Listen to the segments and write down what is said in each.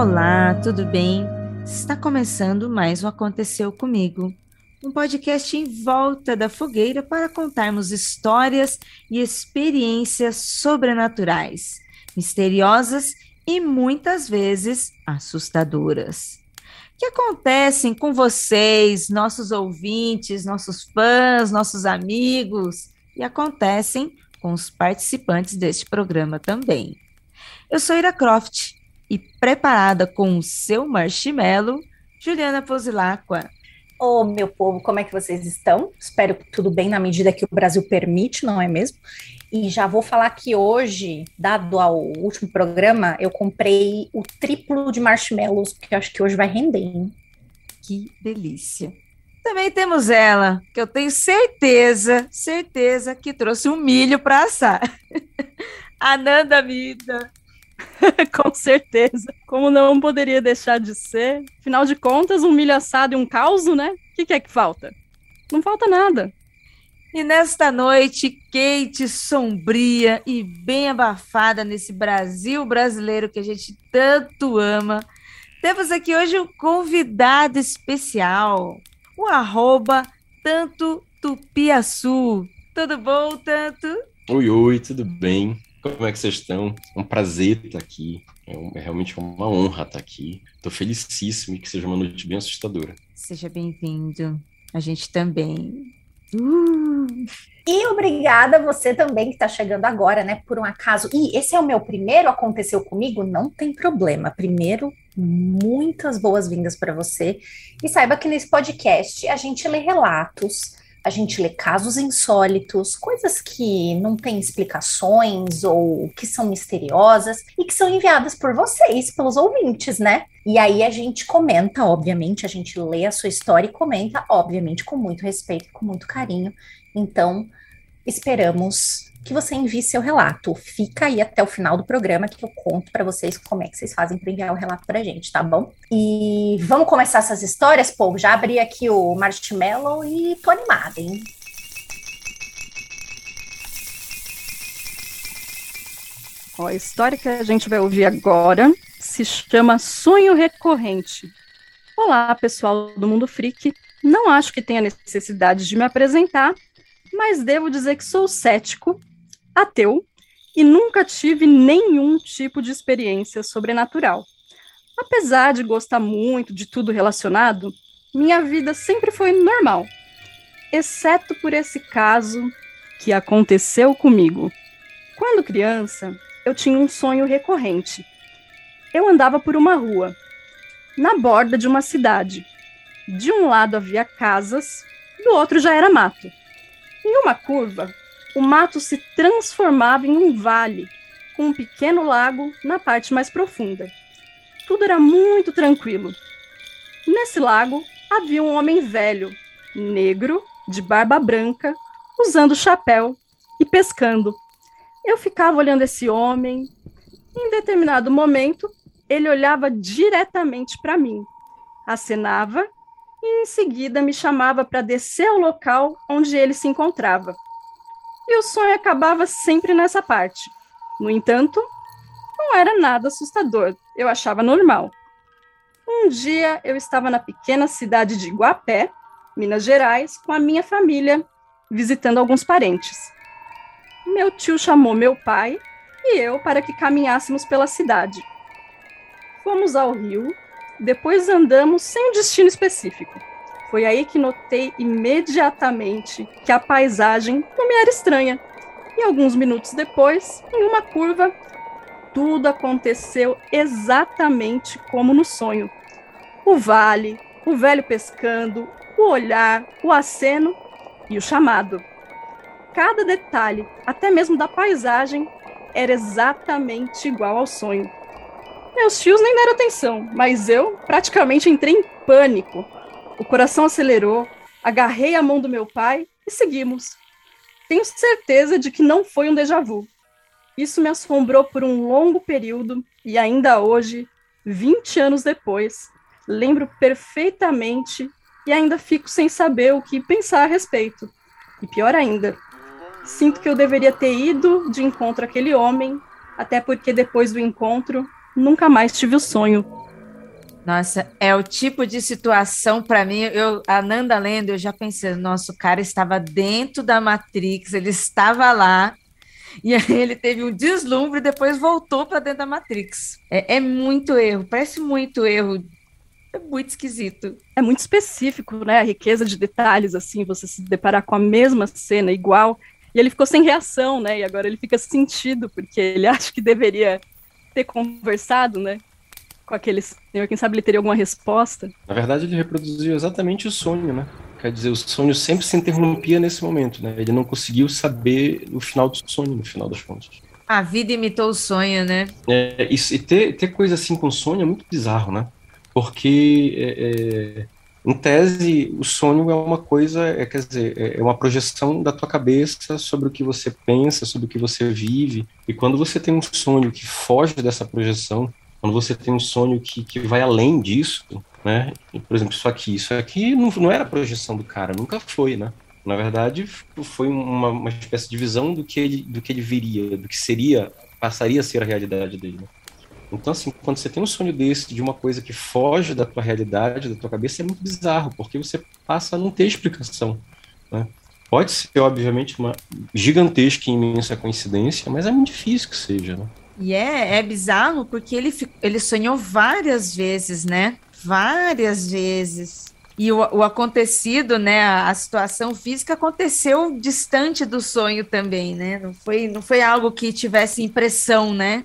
Olá, tudo bem? Está começando mais um Aconteceu Comigo, um podcast em volta da fogueira para contarmos histórias e experiências sobrenaturais, misteriosas e muitas vezes assustadoras. Que acontecem com vocês, nossos ouvintes, nossos fãs, nossos amigos, e acontecem com os participantes deste programa também. Eu sou Ira Croft e preparada com o seu marshmallow, Juliana Posilacqua. Ô, oh, meu povo, como é que vocês estão? Espero que tudo bem na medida que o Brasil permite, não é mesmo? E já vou falar que hoje, dado ao último programa, eu comprei o triplo de marshmallows, porque acho que hoje vai render, hein? Que delícia. Também temos ela, que eu tenho certeza, certeza que trouxe um milho para assar. Ananda Mida. Com certeza. Como não poderia deixar de ser? Afinal de contas, um milho assado e um caos, né? O que, que é que falta? Não falta nada. E nesta noite quente, sombria e bem abafada nesse Brasil brasileiro que a gente tanto ama, temos aqui hoje um convidado especial, o arroba Tanto Tupiaçu. Tudo bom, Tanto? Oi, oi, tudo bem? Como é que vocês estão? É um prazer estar aqui. É, um, é realmente uma honra estar aqui. Estou felicíssimo e que seja uma noite bem assustadora. Seja bem-vindo. A gente também. Uh. E obrigada você também que está chegando agora, né? Por um acaso. E esse é o meu primeiro aconteceu comigo? Não tem problema. Primeiro, muitas boas-vindas para você. E saiba que nesse podcast a gente lê relatos a gente lê casos insólitos, coisas que não têm explicações ou que são misteriosas e que são enviadas por vocês, pelos ouvintes, né? E aí a gente comenta, obviamente, a gente lê a sua história e comenta, obviamente, com muito respeito, com muito carinho. Então, esperamos que você envie seu relato. Fica aí até o final do programa que eu conto para vocês como é que vocês fazem para enviar o relato para gente, tá bom? E vamos começar essas histórias, povo. Já abri aqui o marshmallow e tô animada, hein? Ó, a história que a gente vai ouvir agora se chama Sonho Recorrente. Olá, pessoal do Mundo Freak. Não acho que tenha necessidade de me apresentar, mas devo dizer que sou cético ateu e nunca tive nenhum tipo de experiência sobrenatural. Apesar de gostar muito de tudo relacionado, minha vida sempre foi normal, exceto por esse caso que aconteceu comigo. Quando criança, eu tinha um sonho recorrente. Eu andava por uma rua, na borda de uma cidade. De um lado havia casas, do outro já era mato. Em uma curva, o mato se transformava em um vale, com um pequeno lago na parte mais profunda. Tudo era muito tranquilo. Nesse lago havia um homem velho, negro, de barba branca, usando chapéu e pescando. Eu ficava olhando esse homem. Em determinado momento, ele olhava diretamente para mim, acenava e em seguida me chamava para descer ao local onde ele se encontrava e o sonho acabava sempre nessa parte. No entanto, não era nada assustador, eu achava normal. Um dia eu estava na pequena cidade de Guapé, Minas Gerais, com a minha família, visitando alguns parentes. Meu tio chamou meu pai e eu para que caminhássemos pela cidade. Fomos ao rio, depois andamos sem um destino específico. Foi aí que notei imediatamente que a paisagem não me era estranha. E alguns minutos depois, em uma curva, tudo aconteceu exatamente como no sonho. O vale, o velho pescando, o olhar, o aceno e o chamado. Cada detalhe, até mesmo da paisagem, era exatamente igual ao sonho. Meus tios nem deram atenção, mas eu praticamente entrei em pânico o coração acelerou, agarrei a mão do meu pai e seguimos. Tenho certeza de que não foi um déjà vu. Isso me assombrou por um longo período e ainda hoje, 20 anos depois, lembro perfeitamente e ainda fico sem saber o que pensar a respeito. E pior ainda, sinto que eu deveria ter ido de encontro àquele homem, até porque depois do encontro nunca mais tive o sonho Nossa, é o tipo de situação para mim. Eu, a Nanda lendo, eu já pensei, nossa, o cara estava dentro da Matrix, ele estava lá e aí ele teve um deslumbre e depois voltou para dentro da Matrix. É, é, muito erro, parece muito erro. É muito esquisito. É muito específico, né? A riqueza de detalhes, assim, você se deparar com a mesma cena igual. E ele ficou sem reação, né? E agora ele fica sentido, porque ele acha que deveria ter conversado, né? Com aquele senhor, quem sabe ele teria alguma resposta. Na verdade, ele reproduziu exatamente o sonho, né? Quer dizer, o sonho sempre se interrompia nesse momento, né? Ele não conseguiu saber o final do sonho, no final das contas. A vida imitou o sonho, né? É, isso, e ter, ter coisa assim com sonho é muito bizarro, né? Porque, é, é, em tese, o sonho é uma coisa, é, quer dizer, é, é uma projeção da tua cabeça sobre o que você pensa, sobre o que você vive. E quando você tem um sonho que foge dessa projeção, quando você tem um sonho que, que vai além disso, né? Por exemplo, isso aqui, isso aqui não, não era projeção do cara, nunca foi, né? Na verdade, foi uma, uma espécie de visão do que ele, do que ele viria, do que seria, passaria a ser a realidade dele. Né? Então, assim, quando você tem um sonho desse, de uma coisa que foge da tua realidade, da tua cabeça, é muito bizarro, porque você passa a não ter explicação. Né? Pode ser, obviamente, uma gigantesca e imensa coincidência, mas é muito difícil que seja, né? E é, é bizarro porque ele, ele sonhou várias vezes, né? várias vezes. E o, o acontecido, né, a, a, situação física aconteceu distante do sonho também, né? Não foi, não foi algo que tivesse impressão, né?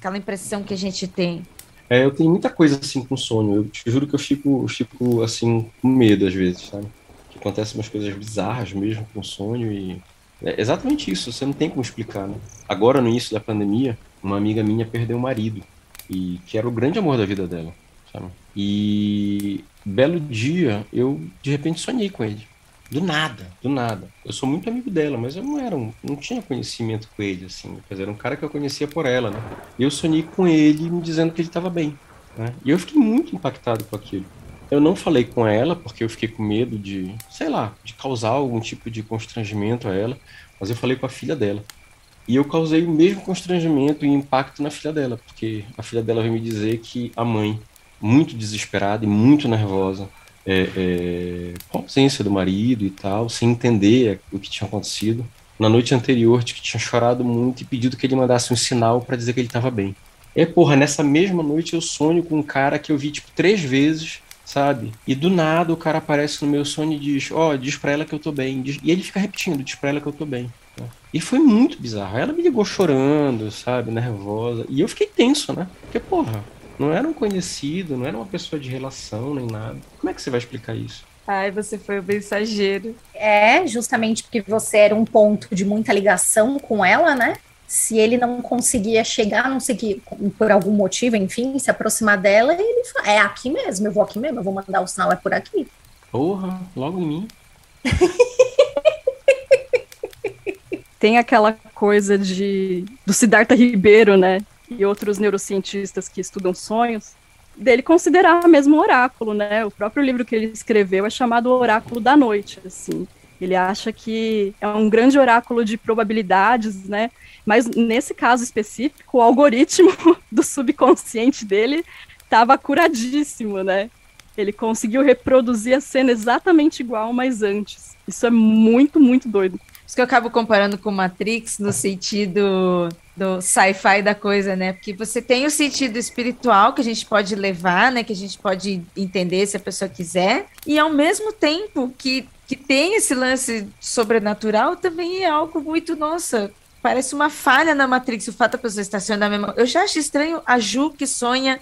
Aquela impressão que a gente tem. É, eu tenho muita coisa assim com sonho. Eu te juro que eu fico, eu fico assim com medo às vezes, sabe? Que acontecem umas coisas bizarras mesmo com sonho e é exatamente isso. Você não tem como explicar, né? Agora no início da pandemia, uma amiga minha perdeu o marido e que era o grande amor da vida dela, sabe? E belo dia, eu de repente sonhei com ele. Do nada, do nada. Eu sou muito amigo dela, mas eu não era um, não tinha conhecimento com ele, assim. Quer dizer, era um cara que eu conhecia por ela, né? Eu sonhei com ele me dizendo que ele estava bem. Né? E eu fiquei muito impactado com aquilo. Eu não falei com ela porque eu fiquei com medo de, sei lá, de causar algum tipo de constrangimento a ela, mas eu falei com a filha dela. E eu causei o mesmo constrangimento e impacto na filha dela, porque a filha dela veio me dizer que a mãe muito desesperada e muito nervosa é, é, com a ausência do marido e tal, sem entender o que tinha acontecido. Na noite anterior, de que tinha chorado muito e pedido que ele mandasse um sinal para dizer que ele estava bem. É, porra, nessa mesma noite eu sonho com um cara que eu vi, tipo, três vezes, sabe? E do nada o cara aparece no meu sonho e diz: Ó, oh, diz pra ela que eu tô bem. E ele fica repetindo: diz pra ela que eu tô bem. E foi muito bizarro. Ela me ligou chorando, sabe? Nervosa. E eu fiquei tenso, né? Porque, porra, não era um conhecido, não era uma pessoa de relação nem nada. Como é que você vai explicar isso? Ai, você foi o mensageiro. É, justamente porque você era um ponto de muita ligação com ela, né? Se ele não conseguia chegar, não sei que, por algum motivo, enfim, se aproximar dela, ele fala, é aqui mesmo, eu vou aqui mesmo, eu vou mandar o sinal, é por aqui. Porra, logo em mim. Tem aquela coisa de do Siddhartha Ribeiro, né? E outros neurocientistas que estudam sonhos, dele considerar mesmo um oráculo, né? O próprio livro que ele escreveu é chamado Oráculo da Noite, assim. Ele acha que é um grande oráculo de probabilidades, né? Mas nesse caso específico, o algoritmo do subconsciente dele estava curadíssimo, né? Ele conseguiu reproduzir a cena exatamente igual, mas antes. Isso é muito, muito doido. Isso que eu acabo comparando com Matrix no sentido do sci-fi da coisa, né? Porque você tem o sentido espiritual que a gente pode levar, né? Que a gente pode entender se a pessoa quiser, e ao mesmo tempo que, que tem esse lance sobrenatural, também é algo muito, nossa, parece uma falha na Matrix, o fato da pessoa estacionar na mesma. Eu já acho estranho a Ju que sonha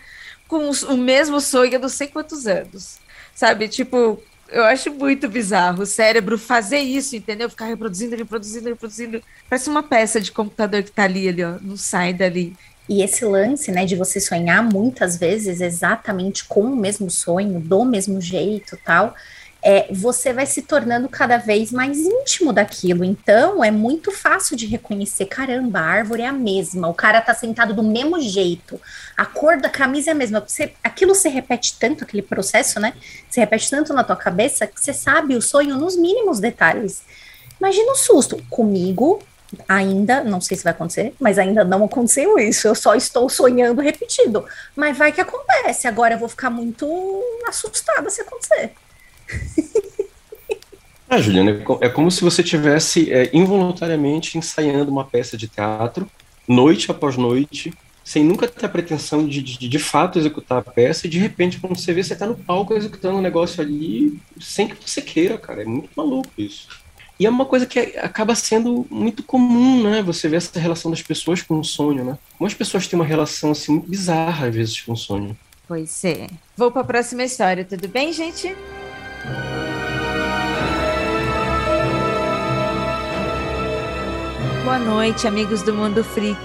com o mesmo sonho há não sei quantos anos. Sabe? Tipo, eu acho muito bizarro o cérebro fazer isso, entendeu? Ficar reproduzindo, reproduzindo, reproduzindo. Parece uma peça de computador que tá ali, ali, ó, não sai dali. E esse lance, né, de você sonhar muitas vezes exatamente com o mesmo sonho, do mesmo jeito, tal, é, você vai se tornando cada vez mais íntimo daquilo. Então, é muito fácil de reconhecer: caramba, a árvore é a mesma, o cara tá sentado do mesmo jeito, a cor da camisa é a mesma. Você, aquilo se repete tanto, aquele processo, né? Se repete tanto na tua cabeça que você sabe o sonho nos mínimos detalhes. Imagina o susto. Comigo, Ainda, não sei se vai acontecer, mas ainda não aconteceu isso. Eu só estou sonhando repetido. Mas vai que acontece. Agora eu vou ficar muito assustada se acontecer. Ah, Juliana, é, é como se você tivesse é, involuntariamente ensaiando uma peça de teatro, noite após noite, sem nunca ter a pretensão de, de, de fato executar a peça, e de repente, quando você vê, você está no palco executando um negócio ali sem que você queira, cara. É muito maluco isso. E é uma coisa que acaba sendo muito comum, né? Você vê essa relação das pessoas com o sonho, né? Como as pessoas têm uma relação assim muito bizarra às vezes com o sonho. Pois é. Vou para a próxima história, tudo bem, gente? Boa noite, amigos do Mundo Freak.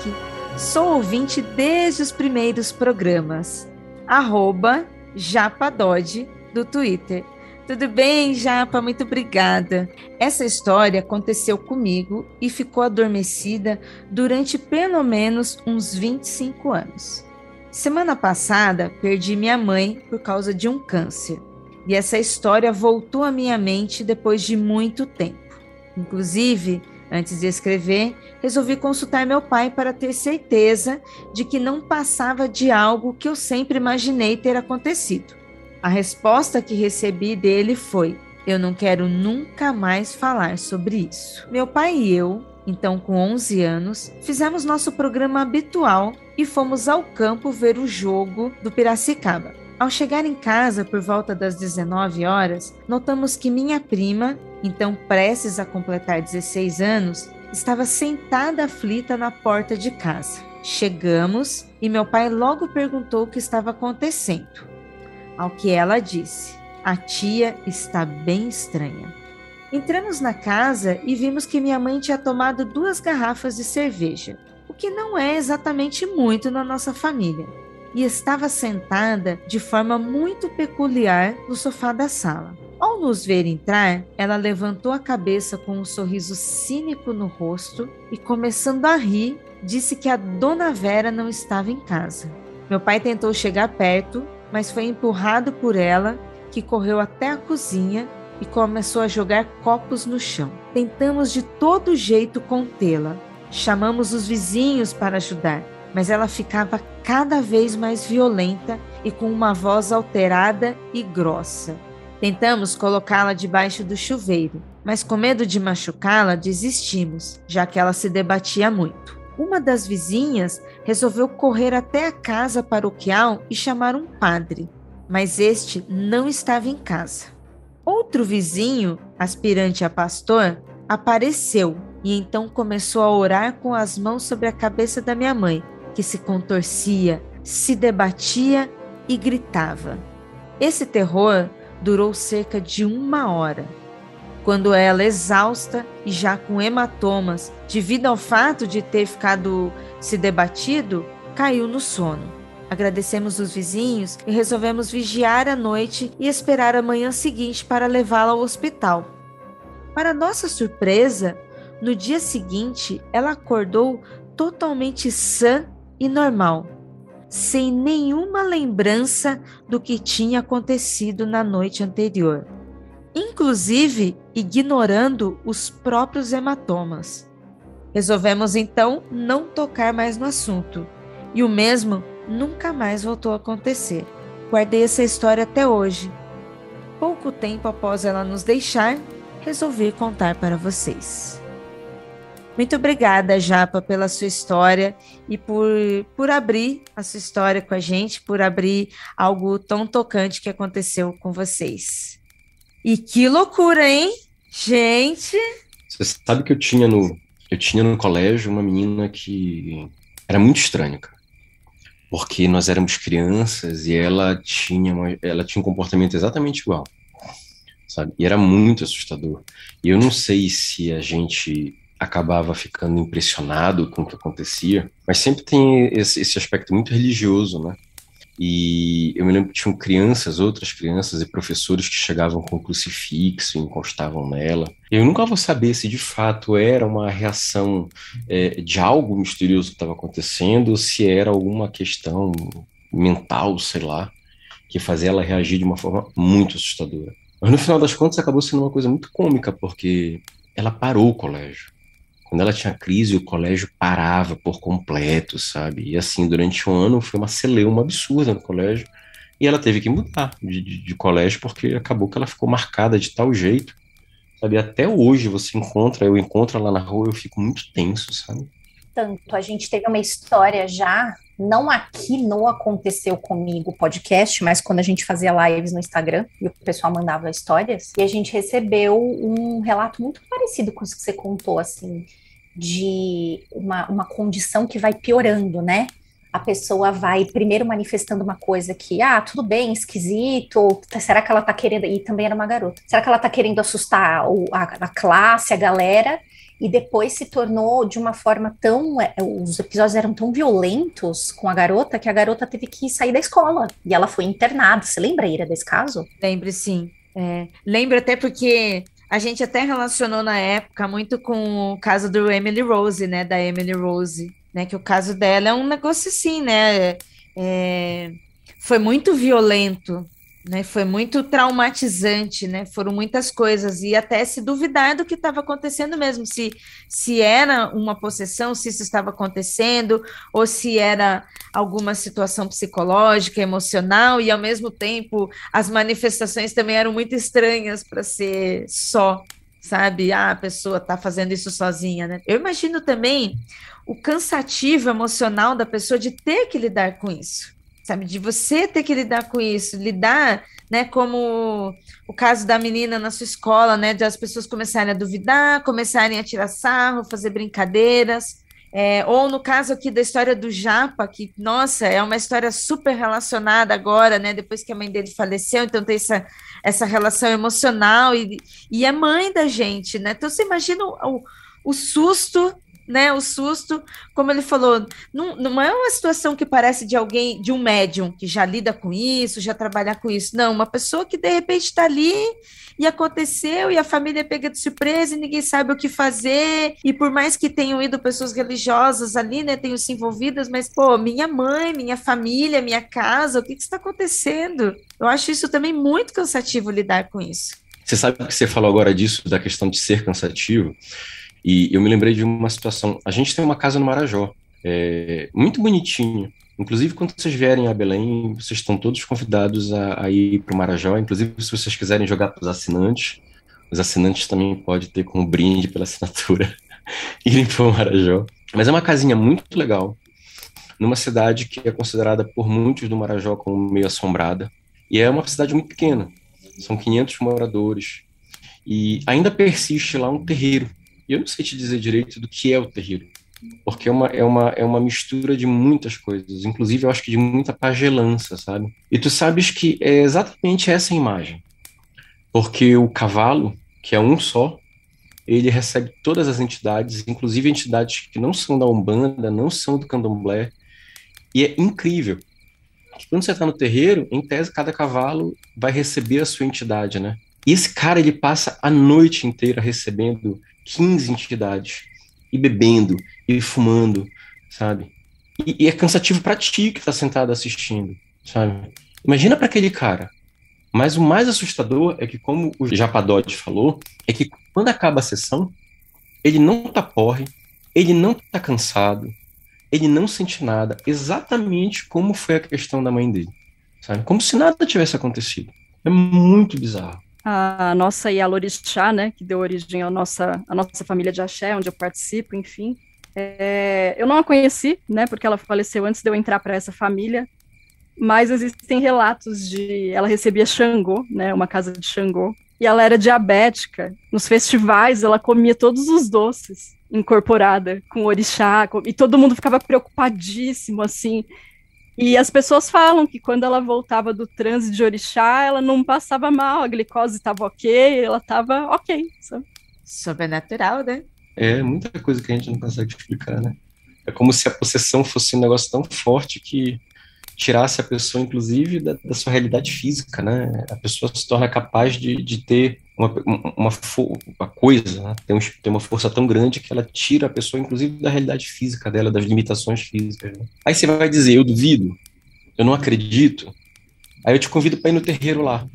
Sou ouvinte desde os primeiros programas. Arroba Japadode do Twitter. Tudo bem, Japa? Muito obrigada. Essa história aconteceu comigo e ficou adormecida durante pelo menos uns 25 anos. Semana passada, perdi minha mãe por causa de um câncer. E essa história voltou à minha mente depois de muito tempo. Inclusive, antes de escrever, resolvi consultar meu pai para ter certeza de que não passava de algo que eu sempre imaginei ter acontecido. A resposta que recebi dele foi: Eu não quero nunca mais falar sobre isso. Meu pai e eu, então com 11 anos, fizemos nosso programa habitual e fomos ao campo ver o jogo do Piracicaba. Ao chegar em casa por volta das 19 horas, notamos que minha prima, então prestes a completar 16 anos, estava sentada aflita na porta de casa. Chegamos e meu pai logo perguntou o que estava acontecendo. Ao que ela disse: A tia está bem estranha. Entramos na casa e vimos que minha mãe tinha tomado duas garrafas de cerveja, o que não é exatamente muito na nossa família, e estava sentada de forma muito peculiar no sofá da sala. Ao nos ver entrar, ela levantou a cabeça com um sorriso cínico no rosto e, começando a rir, disse que a dona Vera não estava em casa. Meu pai tentou chegar perto, mas foi empurrado por ela, que correu até a cozinha e começou a jogar copos no chão. Tentamos de todo jeito contê-la. Chamamos os vizinhos para ajudar, mas ela ficava cada vez mais violenta e com uma voz alterada e grossa. Tentamos colocá-la debaixo do chuveiro, mas com medo de machucá-la, desistimos, já que ela se debatia muito. Uma das vizinhas resolveu correr até a casa paroquial e chamar um padre, mas este não estava em casa. Outro vizinho, aspirante a pastor, apareceu e então começou a orar com as mãos sobre a cabeça da minha mãe, que se contorcia, se debatia e gritava. Esse terror durou cerca de uma hora quando ela, exausta e já com hematomas, devido ao fato de ter ficado se debatido, caiu no sono. Agradecemos os vizinhos e resolvemos vigiar a noite e esperar a manhã seguinte para levá-la ao hospital. Para nossa surpresa, no dia seguinte ela acordou totalmente sã e normal, sem nenhuma lembrança do que tinha acontecido na noite anterior inclusive ignorando os próprios hematomas. Resolvemos então não tocar mais no assunto, e o mesmo nunca mais voltou a acontecer. Guardei essa história até hoje. Pouco tempo após ela nos deixar, resolvi contar para vocês. Muito obrigada, Japa, pela sua história e por, por abrir a sua história com a gente, por abrir algo tão tocante que aconteceu com vocês. E que loucura, hein? Gente. Você sabe que eu tinha no eu tinha no colégio uma menina que era muito estranha, cara. Porque nós éramos crianças e ela tinha uma, ela tinha um comportamento exatamente igual. Sabe? E era muito assustador. E eu não sei se a gente acabava ficando impressionado com o que acontecia, mas sempre tem esse, esse aspecto muito religioso, né? E eu me lembro que tinham crianças, outras crianças e professores que chegavam com crucifixo e encostavam nela. Eu nunca vou saber se de fato era uma reação é, de algo misterioso que estava acontecendo ou se era alguma questão mental, sei lá, que fazia ela reagir de uma forma muito assustadora. Mas no final das contas acabou sendo uma coisa muito cômica, porque ela parou o colégio Quando ela tinha crise, o colégio parava por completo, sabe? E assim, durante um ano foi uma celeuma absurda no colégio. E ela teve que mudar de, de, de colégio porque acabou que ela ficou marcada de tal jeito, sabe? Até hoje você encontra, eu encontro ela na rua, eu fico muito tenso, sabe? Tanto, a gente teve uma história já, não aqui no Aconteceu Comigo podcast, mas quando a gente fazia lives no Instagram e o pessoal mandava histórias, e a gente recebeu um relato muito parecido com isso que você contou, assim, de uma, uma condição que vai piorando, né? A pessoa vai primeiro manifestando uma coisa que, ah, tudo bem, esquisito, ou será que ela tá querendo, e também era uma garota, será que ela tá querendo assustar a, a classe, a galera, e depois se tornou de uma forma tão. É, os episódios eram tão violentos com a garota que a garota teve que sair da escola e ela foi internada. Você lembra, Ira, desse caso? Lembro, sim. É, lembro até porque a gente até relacionou na época muito com o caso do Emily Rose, né? Da Emily Rose, né? Que o caso dela é um negócio assim, né? É, foi muito violento, né? Foi muito traumatizante, né? Foram muitas coisas e até se duvidar do que estava acontecendo mesmo, se se era uma possessão, se isso estava acontecendo ou se era alguma situação psicológica, emocional e ao mesmo tempo as manifestações também eram muito estranhas para ser só, sabe? Ah, a pessoa está fazendo isso sozinha, né? Eu imagino também o cansativo emocional da pessoa de ter que lidar com isso sabe? De você ter que lidar com isso, lidar, né? Como o caso da menina na sua escola, né? De as pessoas começarem a duvidar, começarem a tirar sarro, fazer brincadeiras. É, ou no caso aqui da história do Japa, que, nossa, é uma história super relacionada agora, né? Depois que a mãe dele faleceu, então tem essa, essa relação emocional e, e é mãe da gente, né? Então você imagina o, o, o susto né, o susto, como ele falou, não, não é uma situação que parece de alguém, de um médium que já lida com isso, já trabalha com isso. Não, uma pessoa que de repente está ali e aconteceu e a família pega de surpresa e ninguém sabe o que fazer. E por mais que tenham ido pessoas religiosas ali, né, tenham se envolvidas, mas pô, minha mãe, minha família, minha casa, o que, que está acontecendo? Eu acho isso também muito cansativo lidar com isso. Você sabe que você falou agora disso, da questão de ser cansativo. E eu me lembrei de uma situação. A gente tem uma casa no Marajó, é, muito bonitinha. Inclusive, quando vocês vierem a Belém, vocês estão todos convidados a, a ir para o Marajó. Inclusive, se vocês quiserem jogar para os assinantes, os assinantes também podem ter como brinde pela assinatura irem para o Marajó. Mas é uma casinha muito legal, numa cidade que é considerada por muitos do Marajó como meio assombrada. E é uma cidade muito pequena, são 500 moradores. E ainda persiste lá um terreiro eu não sei te dizer direito do que é o terreiro, porque é uma, é uma, é uma mistura de muitas coisas, inclusive eu acho que de muita pagelança, sabe? E tu sabes que é exatamente essa imagem, porque o cavalo, que é um só, ele recebe todas as entidades, inclusive entidades que não são da Umbanda, não são do Candomblé, e é incrível. Quando você está no terreiro, em tese, cada cavalo vai receber a sua entidade, né? E esse cara, ele passa a noite inteira recebendo 15 entidades e bebendo e fumando, sabe? E, e é cansativo para ti que tá sentado assistindo, sabe? Imagina para aquele cara. Mas o mais assustador é que, como o Japadote falou, é que quando acaba a sessão, ele não tá porre, ele não tá cansado, ele não sente nada, exatamente como foi a questão da mãe dele, sabe? Como se nada tivesse acontecido. É muito bizarro a nossa Yalorixá, né, que deu origem à nossa, à nossa família de axé, onde eu participo, enfim. É, eu não a conheci, né, porque ela faleceu antes de eu entrar para essa família, mas existem relatos de ela recebia Xangô, né, uma casa de Xangô, e ela era diabética. Nos festivais ela comia todos os doces incorporada com orixá, e todo mundo ficava preocupadíssimo assim. E as pessoas falam que quando ela voltava do transe de orixá, ela não passava mal, a glicose estava ok, ela estava ok. Sabe? Sobrenatural, né? É muita coisa que a gente não consegue explicar, né? É como se a possessão fosse um negócio tão forte que tirasse a pessoa, inclusive, da, da sua realidade física, né? A pessoa se torna capaz de, de ter uma, uma, uma coisa, né? tem, um, tem, uma força tão grande que ela tira a pessoa, inclusive, da realidade física dela, das limitações físicas. Né? Aí você vai dizer, eu duvido, eu não acredito. Aí eu te convido para ir no terreiro lá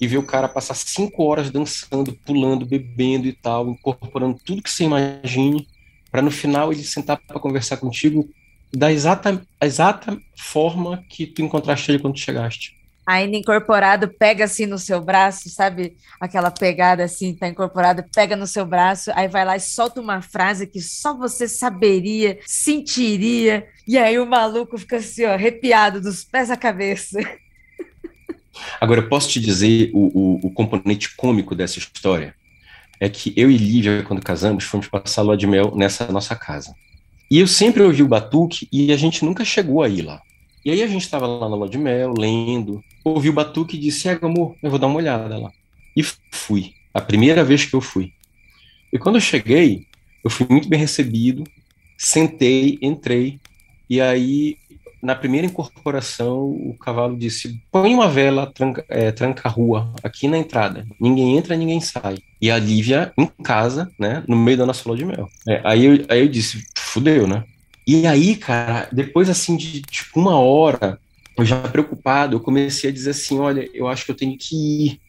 e ver o cara passar cinco horas dançando, pulando, bebendo e tal, incorporando tudo que você imagine, para no final ele sentar para conversar contigo da exata, exata forma que tu encontraste ele quando chegaste. Ainda incorporado, pega assim no seu braço, sabe? Aquela pegada assim, tá incorporado, pega no seu braço, aí vai lá e solta uma frase que só você saberia, sentiria, e aí o maluco fica assim, ó, arrepiado dos pés à cabeça. Agora, eu posso te dizer o, o, o componente cômico dessa história? É que eu e Lívia, quando casamos, fomos passar lua de mel nessa nossa casa. E eu sempre ouvi o batuque e a gente nunca chegou a ir lá. E aí a gente estava lá na lua de mel, lendo, ouvi o batuque e disse, é, amor, eu vou dar uma olhada lá. E fui. A primeira vez que eu fui. E quando eu cheguei, eu fui muito bem recebido, sentei, entrei, e aí na primeira incorporação, o cavalo disse: põe uma vela, tranca, é, tranca a rua aqui na entrada. Ninguém entra, ninguém sai. E a Lívia em casa, né, no meio da nossa lua de mel. É, aí, eu, aí eu disse: fudeu, né? E aí, cara, depois assim de tipo uma hora, eu já preocupado, eu comecei a dizer assim: olha, eu acho que eu tenho que ir.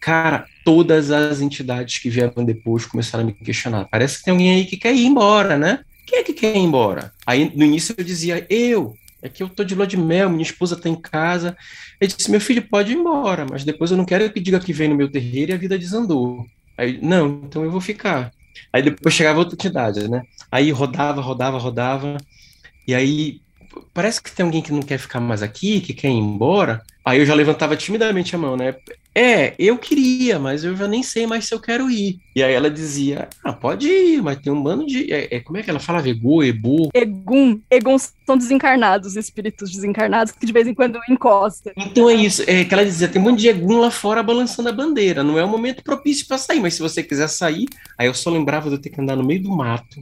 Cara, todas as entidades que vieram depois começaram a me questionar. Parece que tem alguém aí que quer ir embora, né? Quem é que quer ir embora? Aí no início eu dizia, eu, é que eu tô de lua de mel, minha esposa tá em casa. Ele disse, meu filho, pode ir embora, mas depois eu não quero que diga que vem no meu terreiro e a vida desandou. Aí, não, então eu vou ficar. Aí depois chegava outra entidade, né? Aí rodava, rodava, rodava. E aí, parece que tem alguém que não quer ficar mais aqui, que quer ir embora. Aí eu já levantava timidamente a mão, né? É, eu queria, mas eu já nem sei mais se eu quero ir. E aí ela dizia, ah, pode ir, mas tem um bando de... É, é, como é que ela fala? Ego, Ebu? Egum. Eguns são desencarnados, espíritos desencarnados que de vez em quando encostam. Então é isso, é que ela dizia, tem um monte de Egum lá fora balançando a bandeira. Não é o momento propício para sair, mas se você quiser sair... Aí eu só lembrava de eu ter que andar no meio do mato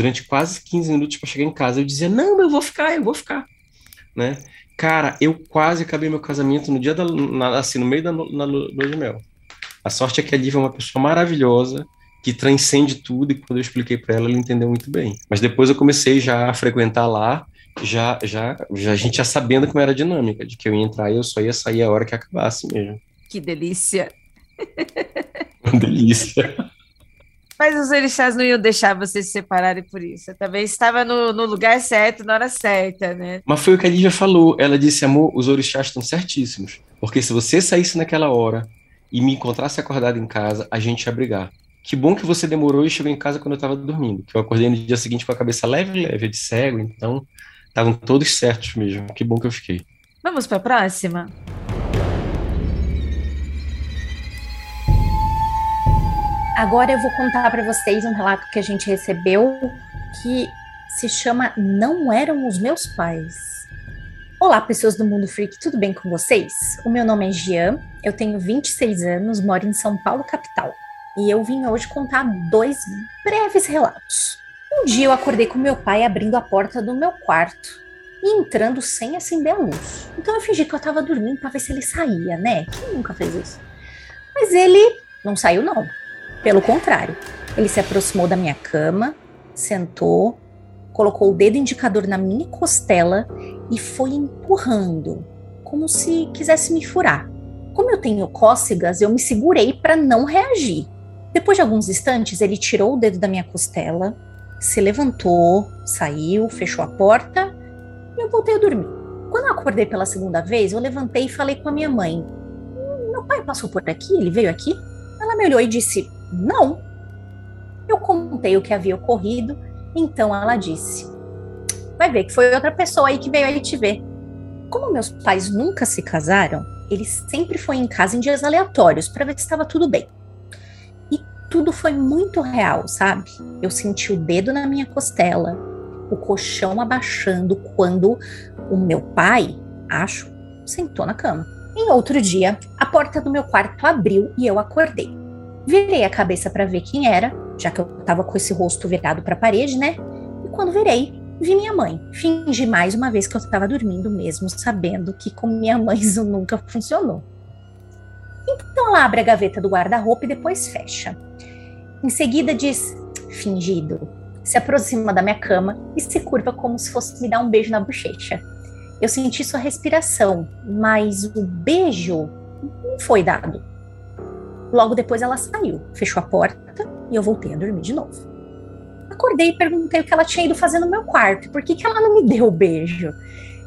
durante quase 15 minutos para chegar em casa. Eu dizia, não, eu vou ficar, eu vou ficar, né? Cara, eu quase acabei meu casamento no dia da, na, assim, no meio da na lua de mel. A sorte é que a Lívia é uma pessoa maravilhosa, que transcende tudo, e quando eu expliquei para ela, ela entendeu muito bem. Mas depois eu comecei já a frequentar lá, já, já, já a gente já sabendo como era a dinâmica, de que eu ia entrar e eu só ia sair a hora que acabasse mesmo. Que delícia! delícia! Mas os orixás não iam deixar vocês se separarem por isso. Você também estava no, no, lugar certo, na hora certa, né? Mas foi o que a Lívia falou. Ela disse, amor, os orixás estão certíssimos. Porque se você saísse naquela hora e me encontrasse acordado em casa, a gente ia brigar. Que bom que você demorou e chegou em casa quando eu estava dormindo. Que eu acordei no dia seguinte com a cabeça leve, leve, de cego, então estavam todos certos mesmo. Que bom que eu fiquei. Vamos para a próxima? Agora eu vou contar para vocês um relato que a gente recebeu que se chama Não Eram os Meus Pais. Olá, pessoas do Mundo Freak, tudo bem com vocês? O meu nome é Gian, eu tenho 26 anos, moro em São Paulo, capital. E eu vim hoje contar dois breves relatos. Um dia eu acordei com meu pai abrindo a porta do meu quarto e entrando sem acender a luz. Então eu fingi que eu tava dormindo para ver se ele saía, né? Quem nunca fez isso? Mas ele não saiu, não. Pelo contrário, ele se aproximou da minha cama, sentou, colocou o dedo indicador na minha costela e foi empurrando, como se quisesse me furar. Como eu tenho cócegas, eu me segurei para não reagir. Depois de alguns instantes, ele tirou o dedo da minha costela, se levantou, saiu, fechou a porta e eu voltei a dormir. Quando eu acordei pela segunda vez, eu levantei e falei com a minha mãe: hum, Meu pai passou por aqui? Ele veio aqui? Ela me olhou e disse: não. Eu contei o que havia ocorrido, então ela disse: Vai ver que foi outra pessoa aí que veio aí te ver. Como meus pais nunca se casaram, ele sempre foi em casa em dias aleatórios para ver se estava tudo bem. E tudo foi muito real, sabe? Eu senti o dedo na minha costela, o colchão abaixando quando o meu pai, acho, sentou na cama. Em outro dia, a porta do meu quarto abriu e eu acordei. Virei a cabeça para ver quem era, já que eu tava com esse rosto virado para a parede, né? E quando virei, vi minha mãe. Fingi mais uma vez que eu estava dormindo mesmo, sabendo que com minha mãe isso nunca funcionou. Então ela abre a gaveta do guarda-roupa e depois fecha. Em seguida diz: fingido. Se aproxima da minha cama e se curva como se fosse me dar um beijo na bochecha. Eu senti sua respiração, mas o beijo não foi dado. Logo depois ela saiu, fechou a porta e eu voltei a dormir de novo. acordei e perguntei o que ela tinha ido fazer no meu quarto, por que, que ela não me deu o beijo?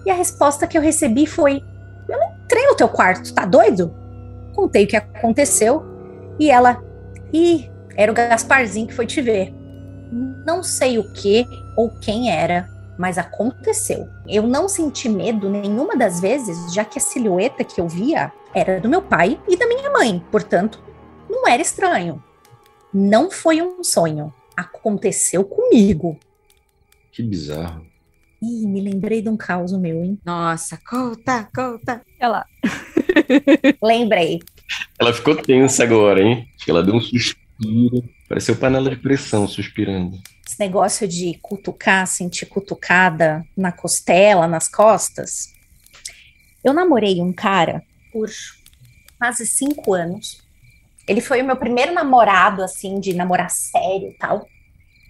E a resposta que eu recebi foi: Eu não entrei no teu quarto, tá doido? Contei o que aconteceu e ela, ih, era o Gasparzinho que foi te ver. Não sei o que ou quem era, mas aconteceu. Eu não senti medo nenhuma das vezes, já que a silhueta que eu via era do meu pai e da minha mãe, portanto, não era estranho. Não foi um sonho, aconteceu comigo. Que bizarro. Ih, me lembrei de um caos meu, hein? Nossa, conta, conta. Olha lá. Lembrei. Ela ficou tensa agora, hein? Acho que ela deu um suspiro. Pareceu panela de pressão suspirando. Esse negócio de cutucar, sentir cutucada na costela, nas costas. Eu namorei um cara por quase cinco anos. Ele foi o meu primeiro namorado, assim, de namorar sério e tal.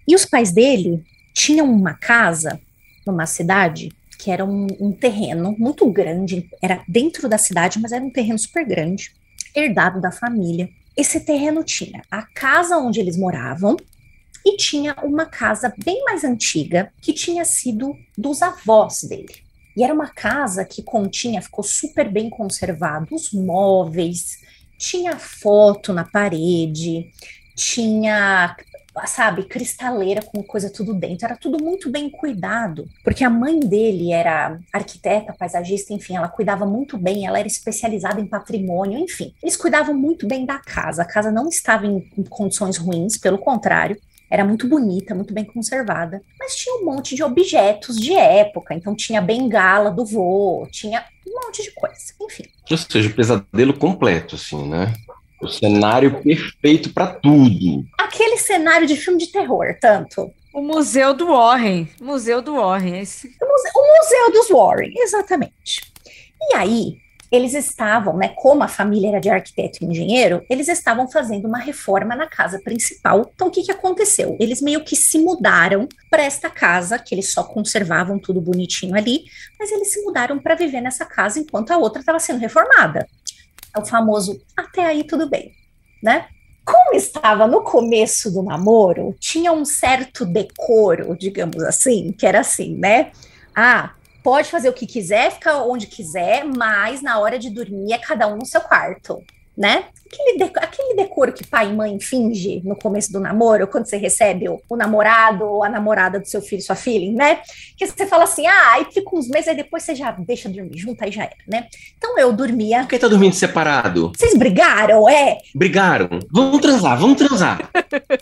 E os pais dele tinham uma casa numa cidade que era um, um, terreno muito grande, era dentro da cidade, mas era um terreno super grande, herdado da família. Esse terreno tinha a casa onde eles moravam e tinha uma casa bem mais antiga que tinha sido dos avós dele. E era uma casa que continha, ficou super bem conservado, os móveis, tinha foto na parede, tinha sabe, cristaleira com coisa tudo dentro. Era tudo muito bem cuidado, porque a mãe dele era arquiteta, paisagista, enfim, ela cuidava muito bem, ela era especializada em patrimônio, enfim. Eles cuidavam muito bem da casa. A casa não estava em, em condições ruins, pelo contrário. Era muito bonita, muito bem conservada, mas tinha um monte de objetos de época. Então tinha bengala do vô, tinha um monte de coisa, enfim. Ou seja, pesadelo completo, assim, né? O cenário perfeito para tudo. Aquele cenário de filme de terror, tanto. O Museu do Warren. Museu do Warren. Esse... O, museu, o Museu dos Warren, exatamente. E aí, eles estavam, né, como a família era de arquiteto e engenheiro, eles estavam fazendo uma reforma na casa principal. Então, o que, que aconteceu? Eles meio que se mudaram para esta casa, que eles só conservavam tudo bonitinho ali, mas eles se mudaram para viver nessa casa enquanto a outra estava sendo reformada. É o famoso até aí tudo bem, né? Como estava no começo do namoro, tinha um certo decoro, digamos assim, que era assim, né? Ah, pode fazer o que quiser, ficar onde quiser, mas na hora de dormir é cada um no seu quarto né? Aquele, de, aquele decoro que pai e mãe finge no começo do namoro, quando você recebe o, o, namorado ou a namorada do seu filho, sua filha, né? Que você fala assim, ah, aí fica uns meses, aí depois você já deixa dormir junto, aí já era, né? Então eu dormia. Por que tá dormindo separado? Vocês brigaram, é? Brigaram. Vamos transar, vamos transar.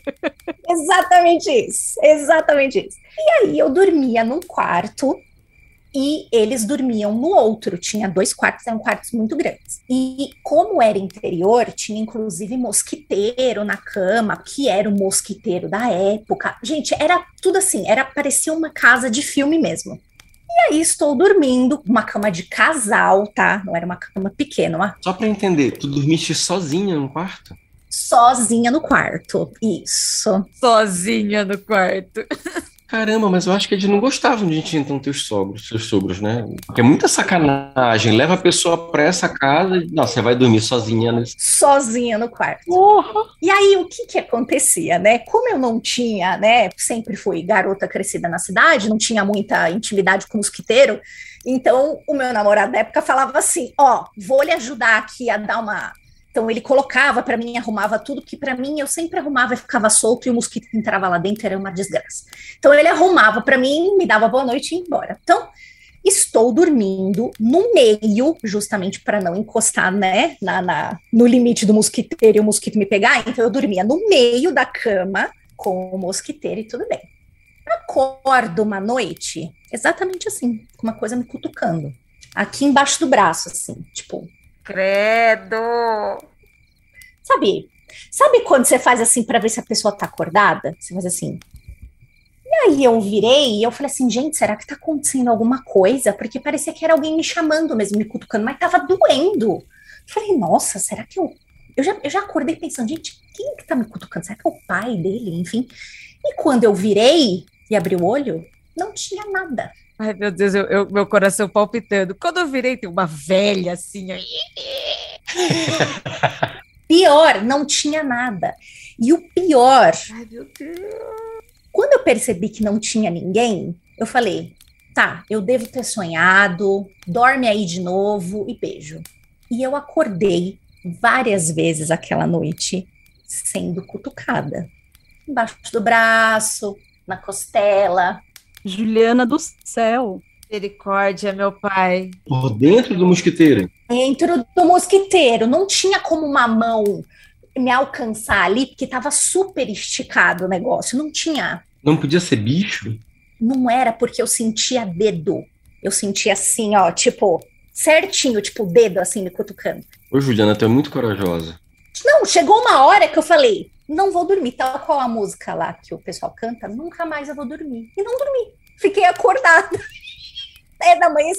exatamente isso, exatamente isso. E aí eu dormia num quarto e eles dormiam no outro. Tinha dois quartos, eram quartos muito grandes. E como era interior, tinha inclusive mosquiteiro na cama, que era o mosquiteiro da época. Gente, era tudo assim, era parecia uma casa de filme mesmo. E aí estou dormindo, uma cama de casal, tá? Não era uma cama pequena. Uma... Só para entender, tu dormiste sozinha no quarto? Sozinha no quarto, isso. Sozinha no quarto. Caramba, mas eu acho que eles não gostavam de gente então teus sogros, seus sogros, né? Porque é muita sacanagem. Leva a pessoa para essa casa e não, você vai dormir sozinha nesse... Sozinha no quarto. Uhum. E aí o que que acontecia, né? Como eu não tinha, né? Sempre fui garota crescida na cidade, não tinha muita intimidade com mosquiteiro. Então, o meu namorado na época falava assim: Ó, vou lhe ajudar aqui a dar uma então ele colocava para mim, arrumava tudo, que para mim eu sempre arrumava e ficava solto e o mosquito que entrava lá dentro era uma desgraça. Então ele arrumava para mim, me dava boa noite e ia embora. Então estou dormindo no meio, justamente para não encostar, né, na, na, no limite do mosquiteiro e o mosquito me pegar. Então eu dormia no meio da cama com o mosquiteiro e tudo bem. Acordo uma noite, exatamente assim, com uma coisa me cutucando. Aqui embaixo do braço, assim, tipo, Credo! Sabe? Sabe quando você faz assim para ver se a pessoa tá acordada? Você faz assim. E aí eu virei e eu falei assim, gente, será que tá acontecendo alguma coisa? Porque parecia que era alguém me chamando mesmo, me cutucando, mas tava doendo. Eu falei, nossa, será que eu. Eu já, eu já acordei pensando, gente, quem que tá me cutucando? Será que é o pai dele? Enfim. E quando eu virei e abri o olho, não tinha nada. Ai, meu Deus, eu, eu, meu coração palpitando. Quando eu virei, tem uma velha assim. Aí. pior, não tinha nada. E o pior. Ai, meu Deus. Quando eu percebi que não tinha ninguém, eu falei: tá, eu devo ter sonhado, dorme aí de novo e beijo. E eu acordei várias vezes aquela noite sendo cutucada. Embaixo do braço, na costela. Juliana do céu. Misericórdia, meu pai. Por dentro do mosquiteiro? Dentro do mosquiteiro. Não tinha como uma mão me alcançar ali, porque estava super esticado o negócio. Não tinha. Não podia ser bicho? Não era porque eu sentia dedo. Eu sentia assim, ó, tipo, certinho, tipo, dedo assim me cutucando. Ô, Juliana, tu é muito corajosa. Não, chegou uma hora que eu falei, não vou dormir. Tal qual a música lá que o pessoal canta, nunca mais eu vou dormir. E não dormi. Fiquei acordada. É da manhã,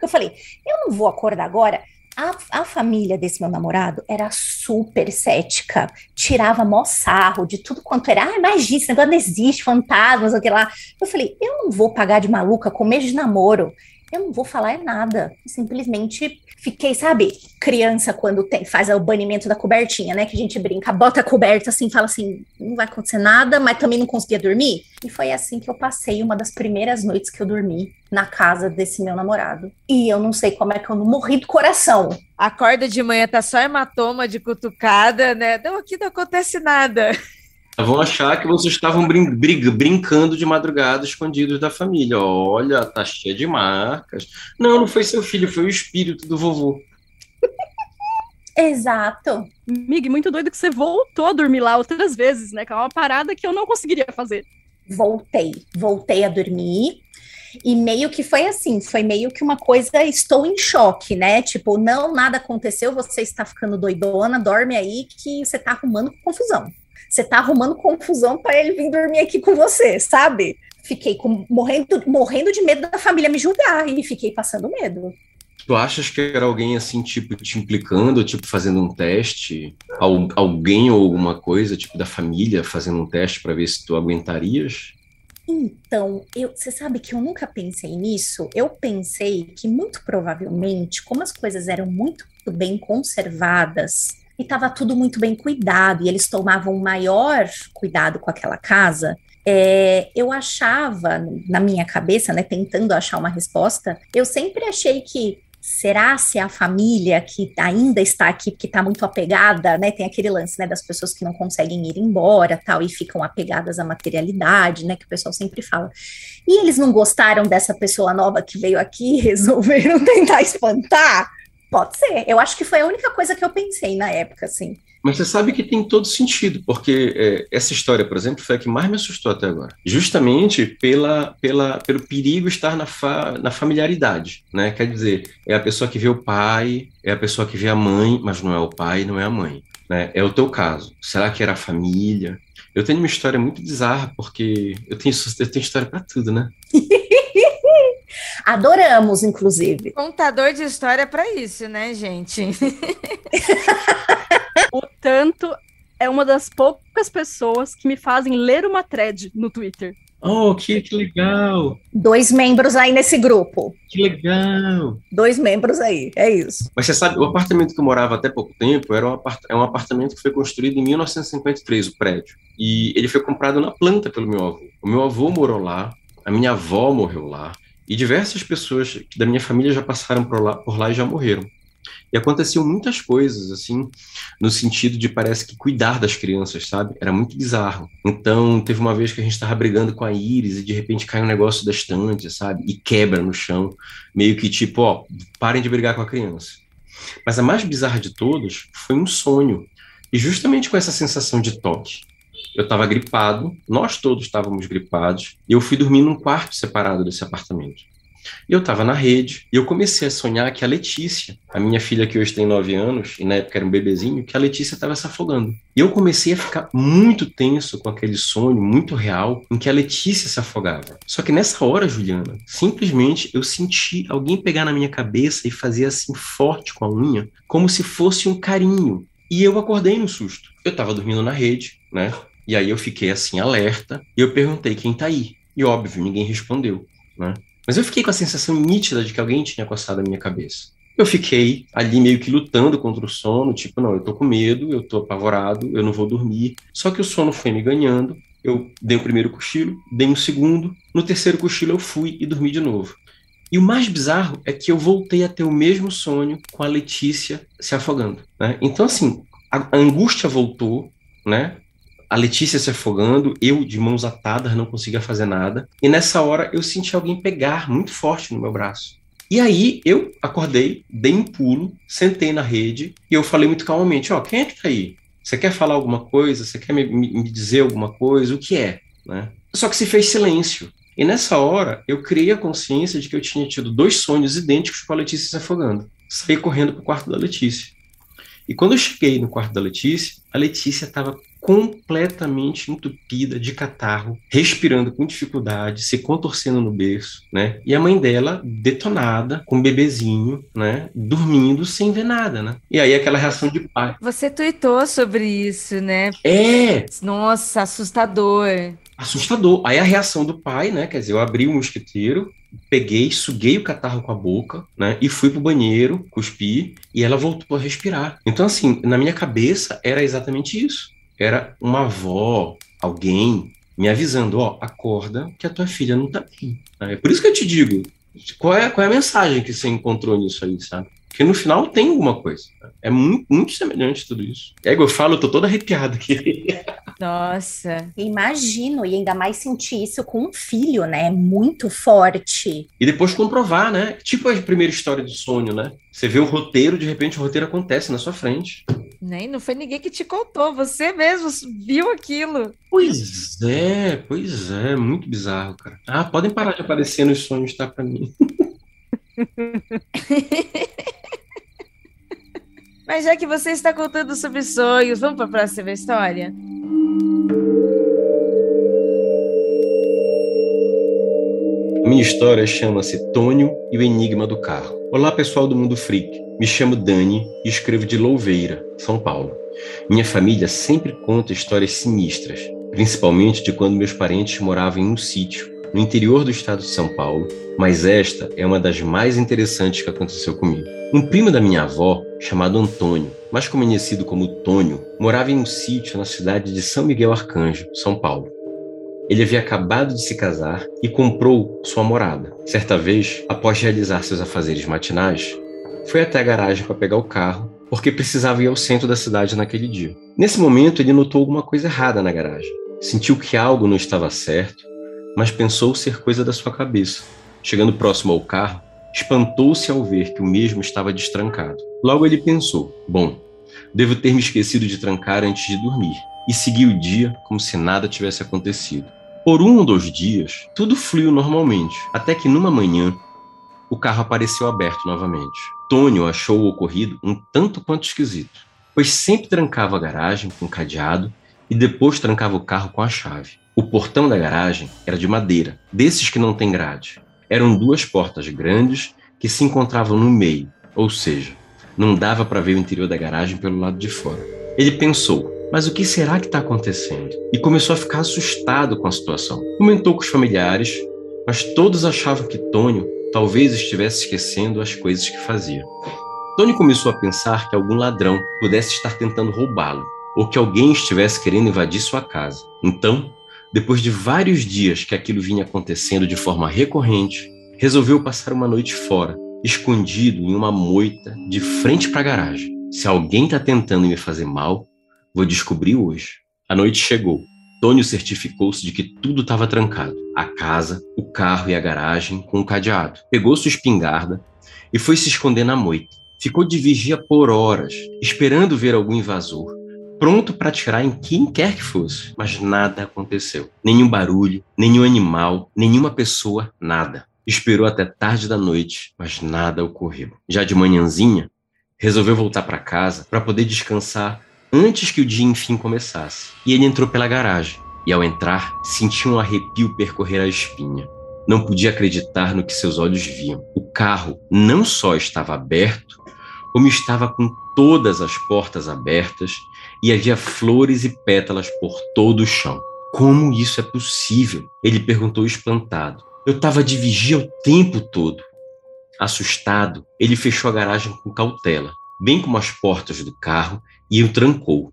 eu falei, eu não vou acordar agora. A, a, família desse meu namorado era super cética, tirava mó sarro de tudo quanto era. Ah, magia, esse negócio não existe, fantasmas, aquilo lá. Eu falei, eu não vou pagar de maluca com mês de namoro eu não vou falar nada. Simplesmente fiquei, sabe, criança quando tem, faz o banimento da cobertinha, né? Que a gente brinca, bota a coberta assim, fala assim, não vai acontecer nada, mas também não conseguia dormir. E foi assim que eu passei uma das primeiras noites que eu dormi na casa desse meu namorado. E eu não sei como é que eu não morri do coração. Acorda de manhã, tá só hematoma de cutucada, né? Não, aqui não acontece nada. Vão achar que vocês estavam brin brin brincando de madrugada escondidos da família. Olha, tá cheia de marcas. Não, não foi seu filho, foi o espírito do vovô. Exato. Mig, muito doido que você voltou a dormir lá outras vezes, né? Que é uma parada que eu não conseguiria fazer. Voltei, voltei a dormir. E meio que foi assim, foi meio que uma coisa, estou em choque, né? Tipo, não, nada aconteceu, você está ficando doidona, dorme aí que você está arrumando confusão. Você tá arrumando confusão para ele vir dormir aqui com você, sabe? Fiquei com, morrendo, morrendo de medo da família me julgar e fiquei passando medo. Tu achas que era alguém assim, tipo, te implicando, tipo, fazendo um teste? alguém ou alguma coisa, tipo, da família fazendo um teste para ver se tu aguentarias? Então, você sabe que eu nunca pensei nisso. Eu pensei que muito provavelmente, como as coisas eram muito bem conservadas, e estava tudo muito bem cuidado, e eles tomavam maior cuidado com aquela casa. É, eu achava, na minha cabeça, né, tentando achar uma resposta, eu sempre achei que será se a família que ainda está aqui, que está muito apegada, né, tem aquele lance, né, das pessoas que não conseguem ir embora, tal, e ficam apegadas à materialidade, né, que o pessoal sempre fala. E eles não gostaram dessa pessoa nova que veio aqui, resolveram tentar espantar? Pode ser. Eu acho que foi a única coisa que eu pensei na época, assim. Mas você sabe que tem todo sentido, porque é, essa história, por exemplo, foi a que mais me assustou até agora. Justamente pela, pela, pelo perigo estar na, fa, na familiaridade, né? Quer dizer, é a pessoa que vê o pai, é a pessoa que vê a mãe, mas não é o pai, não é a mãe. Né? É o teu caso. Será que era a família? Eu tenho uma história muito bizarra, porque eu tenho, eu tenho história para tudo, né? Adoramos, inclusive. Contador de história para isso, né, gente? o tanto é uma das poucas pessoas que me fazem ler uma thread no Twitter. Oh, que, que legal! Dois membros aí nesse grupo. Que legal! Dois membros aí, é isso. Mas você sabe, o apartamento que eu morava até pouco tempo era um, apart é um apartamento que foi construído em 1953, o prédio. E ele foi comprado na planta pelo meu avô. O meu avô morou lá, a minha avó morreu lá, e diversas pessoas da minha família já passaram por lá, por lá e já morreram. E aconteciam muitas coisas, assim, no sentido de parece que cuidar das crianças, sabe? Era muito bizarro. Então, teve uma vez que a gente estava brigando com a Iris e de repente cai um negócio da estante, sabe? E quebra no chão, meio que tipo, ó, parem de brigar com a criança. Mas a mais bizarra de todas foi um sonho. E justamente com essa sensação de toque eu estava gripado, nós todos estávamos gripados, e eu fui dormir num quarto separado desse apartamento. E eu estava na rede, e eu comecei a sonhar que a Letícia, a minha filha que hoje tem nove anos, e na época era um bebezinho, que a Letícia estava se afogando. E eu comecei a ficar muito tenso com aquele sonho muito real em que a Letícia se afogava. Só que nessa hora, Juliana, simplesmente eu senti alguém pegar na minha cabeça e fazer assim forte com a unha, como se fosse um carinho. E eu acordei no susto. Eu estava dormindo na rede, né? E aí eu fiquei assim, alerta, e eu perguntei quem tá aí. E óbvio, ninguém respondeu, né? Mas eu fiquei com a sensação nítida de que alguém tinha coçado a minha cabeça. Eu fiquei ali meio que lutando contra o sono, tipo, não, eu tô com medo, eu tô apavorado, eu não vou dormir. Só que o sono foi me ganhando, eu dei o primeiro cochilo, dei um segundo, no terceiro cochilo eu fui e dormi de novo. E o mais bizarro é que eu voltei a ter o mesmo sonho com a Letícia se afogando. Né? Então, assim, a angústia voltou, né? A Letícia se afogando, eu de mãos atadas, não conseguia fazer nada. E nessa hora eu senti alguém pegar muito forte no meu braço. E aí eu acordei, dei um pulo, sentei na rede e eu falei muito calmamente: Ó, oh, quem é que tá aí? Você quer falar alguma coisa? Você quer me, me dizer alguma coisa? O que é? Né? Só que se fez silêncio. E nessa hora, eu criei a consciência de que eu tinha tido dois sonhos idênticos com a Letícia se afogando. Saí correndo para o quarto da Letícia. E quando eu cheguei no quarto da Letícia, a Letícia estava completamente entupida de catarro, respirando com dificuldade, se contorcendo no berço, né? E a mãe dela detonada, com um bebezinho, né? Dormindo sem ver nada, né? E aí aquela reação de pai. Você tweetou sobre isso, né? É! Nossa, assustador. Assustador. Aí a reação do pai, né? Quer dizer, eu abri o mosquiteiro, peguei, suguei o catarro com a boca, né? E fui pro banheiro, cuspi, e ela voltou a respirar. Então, assim, na minha cabeça era exatamente isso era uma avó, alguém, me avisando, ó, acorda que a tua filha não tá bem. É por isso que eu te digo, qual é, qual é a mensagem que você encontrou nisso aí, sabe? Porque no final tem alguma coisa. É muito, muito semelhante tudo isso. É igual eu falo, eu tô todo arrepiado aqui. Nossa. Imagino, e ainda mais sentir isso com um filho, né? Muito forte. E depois comprovar, né? Tipo a primeira história de sonho, né? Você vê o roteiro, de repente o roteiro acontece na sua frente. Nem, não foi ninguém que te contou, você mesmo viu aquilo. Pois é, pois é, muito bizarro, cara. Ah, podem parar de aparecer nos sonhos, tá, pra mim. Mas já que você está contando sobre sonhos, vamos para a próxima história? Minha história chama-se Tônio e o Enigma do Carro. Olá, pessoal do Mundo Freak. Me chamo Dani e escrevo de Louveira, São Paulo. Minha família sempre conta histórias sinistras, principalmente de quando meus parentes moravam em um sítio no interior do estado de São Paulo, mas esta é uma das mais interessantes que aconteceu comigo. Um primo da minha avó, chamado Antônio, mais conhecido como Tônio, morava em um sítio na cidade de São Miguel Arcanjo, São Paulo. Ele havia acabado de se casar e comprou sua morada. Certa vez, após realizar seus afazeres matinais, foi até a garagem para pegar o carro, porque precisava ir ao centro da cidade naquele dia. Nesse momento, ele notou alguma coisa errada na garagem. Sentiu que algo não estava certo mas pensou ser coisa da sua cabeça. Chegando próximo ao carro, espantou-se ao ver que o mesmo estava destrancado. Logo ele pensou: bom, devo ter me esquecido de trancar antes de dormir, e seguiu o dia como se nada tivesse acontecido. Por um ou dois dias, tudo fluiu normalmente, até que numa manhã, o carro apareceu aberto novamente. Tônio achou o ocorrido um tanto quanto esquisito, pois sempre trancava a garagem com cadeado e depois trancava o carro com a chave. O portão da garagem era de madeira, desses que não tem grade. Eram duas portas grandes que se encontravam no meio, ou seja, não dava para ver o interior da garagem pelo lado de fora. Ele pensou, mas o que será que está acontecendo? E começou a ficar assustado com a situação. Comentou com os familiares, mas todos achavam que Tônio talvez estivesse esquecendo as coisas que fazia. Tônio começou a pensar que algum ladrão pudesse estar tentando roubá-lo, ou que alguém estivesse querendo invadir sua casa. Então, depois de vários dias que aquilo vinha acontecendo de forma recorrente, resolveu passar uma noite fora, escondido em uma moita de frente para a garagem. Se alguém está tentando me fazer mal, vou descobrir hoje. A noite chegou. Tônio certificou-se de que tudo estava trancado: a casa, o carro e a garagem com o cadeado. Pegou sua espingarda e foi se esconder na moita. Ficou de vigia por horas, esperando ver algum invasor pronto para atirar em quem quer que fosse, mas nada aconteceu. Nenhum barulho, nenhum animal, nenhuma pessoa, nada. Esperou até tarde da noite, mas nada ocorreu. Já de manhãzinha, resolveu voltar para casa para poder descansar antes que o dia enfim começasse. E ele entrou pela garagem, e ao entrar, sentiu um arrepio percorrer a espinha. Não podia acreditar no que seus olhos viam. O carro não só estava aberto, como estava com todas as portas abertas e havia flores e pétalas por todo o chão. Como isso é possível? Ele perguntou espantado. Eu estava de vigia o tempo todo. Assustado, ele fechou a garagem com cautela, bem como as portas do carro, e o trancou.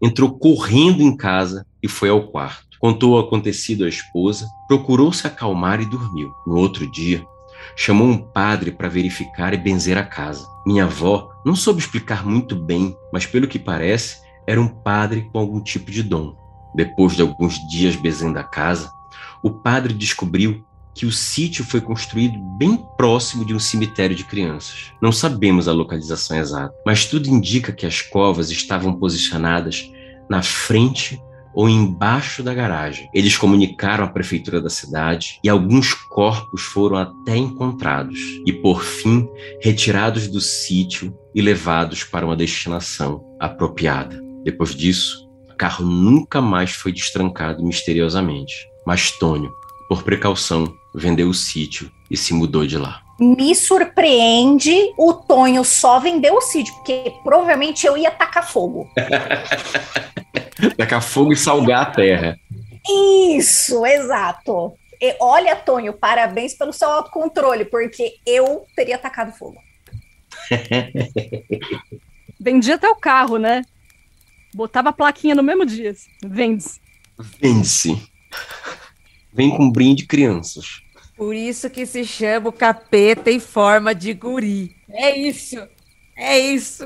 Entrou correndo em casa e foi ao quarto. Contou o acontecido à esposa, procurou se acalmar e dormiu. No outro dia, chamou um padre para verificar e benzer a casa. Minha avó não soube explicar muito bem, mas pelo que parece, era um padre com algum tipo de dom. Depois de alguns dias benzendo a casa, o padre descobriu que o sítio foi construído bem próximo de um cemitério de crianças. Não sabemos a localização exata, mas tudo indica que as covas estavam posicionadas na frente ou embaixo da garagem. Eles comunicaram à prefeitura da cidade e alguns corpos foram até encontrados e, por fim, retirados do sítio e levados para uma destinação apropriada. Depois disso, o carro nunca mais foi destrancado misteriosamente. Mas Tônio, por precaução, vendeu o sítio e se mudou de lá. Me surpreende o Tonho só vendeu o sítio, porque provavelmente eu ia tacar fogo. tacar fogo e salgar a terra. Isso, exato. E olha, Tonho, parabéns pelo seu autocontrole, porque eu teria tacado fogo. Vendia até o carro, né? Botava a plaquinha no mesmo dia. Vende-se. Vende-se. Vem com brinde crianças. Por isso que se chama o capeta em forma de guri. É isso. É isso.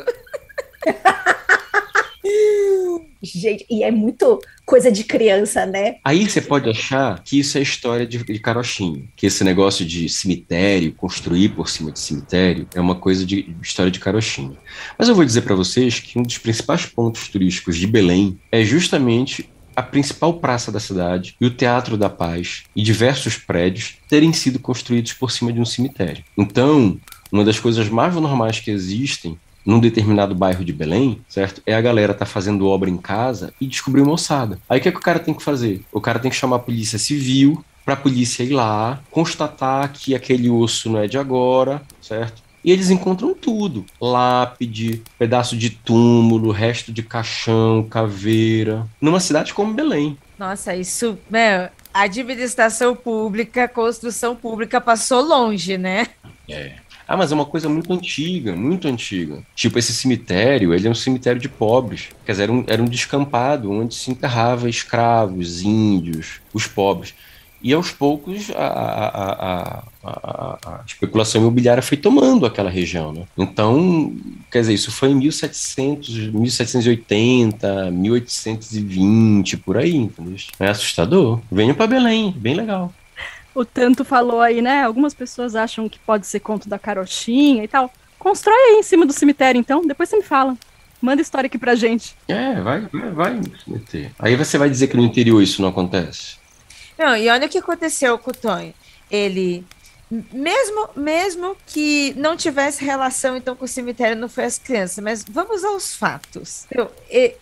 Gente, e é muito coisa de criança, né? Aí você pode achar que isso é história de, de carochinho, que esse negócio de cemitério, construir por cima de cemitério, é uma coisa de história de carochinho. Mas eu vou dizer para vocês que um dos principais pontos turísticos de Belém é justamente a principal praça da cidade e o Teatro da Paz e diversos prédios terem sido construídos por cima de um cemitério. Então, uma das coisas mais normais que existem num determinado bairro de Belém, certo? É a galera tá fazendo obra em casa e descobrir uma ossada. Aí o que, é que o cara tem que fazer? O cara tem que chamar a polícia civil para a polícia ir lá, constatar que aquele osso não é de agora, certo? E eles encontram tudo: lápide, pedaço de túmulo, resto de caixão, caveira, numa cidade como Belém. Nossa, isso, meu, administração pública, construção pública passou longe, né? É. Ah, mas é uma coisa muito antiga, muito antiga. Tipo, esse cemitério, ele é um cemitério de pobres. Quer dizer, era um, era um descampado onde se enterrava escravos, índios, os pobres. E aos poucos a, a, a, a, especulação imobiliária foi tomando aquela região. Né? Então, quer dizer, isso foi em 1700, 1780, 1820, por aí, entendeu? É assustador. Venha para Belém, bem legal o Tanto falou aí, né? Algumas pessoas acham que pode ser conto da carochinha e tal. Constrói aí em cima do cemitério, então. Depois você me fala. Manda história aqui pra gente. É, vai, vai, vai meter. Aí você vai dizer que no interior isso não acontece. Não, e olha o que aconteceu com o Tonho. Ele mesmo mesmo que não tivesse relação então com o cemitério não foi as crianças. Mas vamos aos fatos. Eu,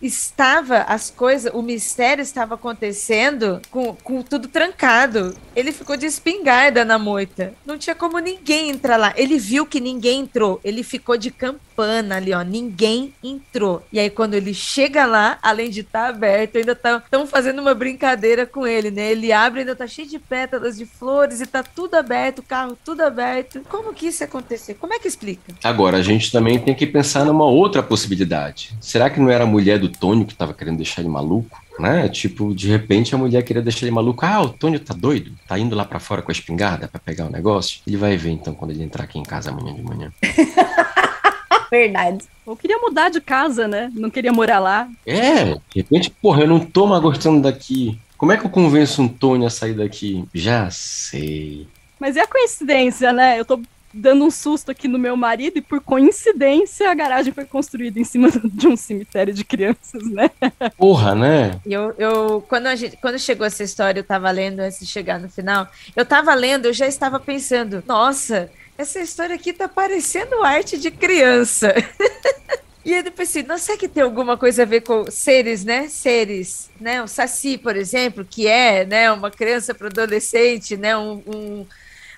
estava as coisas o mistério estava acontecendo com, com tudo trancado. Ele ficou de espingarda na moita. Não tinha como ninguém entrar lá. Ele viu que ninguém entrou. Ele ficou de campana ali ó. Ninguém entrou. E aí quando ele chega lá além de estar tá aberto ainda estão tá, fazendo uma brincadeira com ele né? Ele abre ainda tá cheio de pétalas de flores e tá tudo aberto carro tudo aberto. Como que isso aconteceu? Como é que explica? Agora, a gente também tem que pensar numa outra possibilidade. Será que não era a mulher do Tônio que estava querendo deixar ele maluco? Né? Tipo, de repente a mulher queria deixar ele maluco. Ah, o Tônio tá doido? Tá indo lá para fora com a espingarda para pegar o negócio? Ele vai ver então quando ele entrar aqui em casa amanhã de manhã. Verdade. Ou queria mudar de casa, né? Não queria morar lá. É, de repente, porra, eu não tô mais gostando daqui. Como é que eu convenço um Tony a sair daqui? Já sei. Mas é a coincidência, né? Eu tô dando um susto aqui no meu marido e por coincidência a garagem foi construída em cima de um cemitério de crianças, né? Porra, né? Eu, eu quando, a gente, quando chegou essa história, eu tava lendo antes de chegar no final, eu tava lendo, eu já estava pensando, nossa, essa história aqui tá parecendo arte de criança. E aí depois assim, não sei que tem alguma coisa a ver com seres, né? Seres, né? O Saci, por exemplo, que é, né, uma criança para adolescente, né, um, um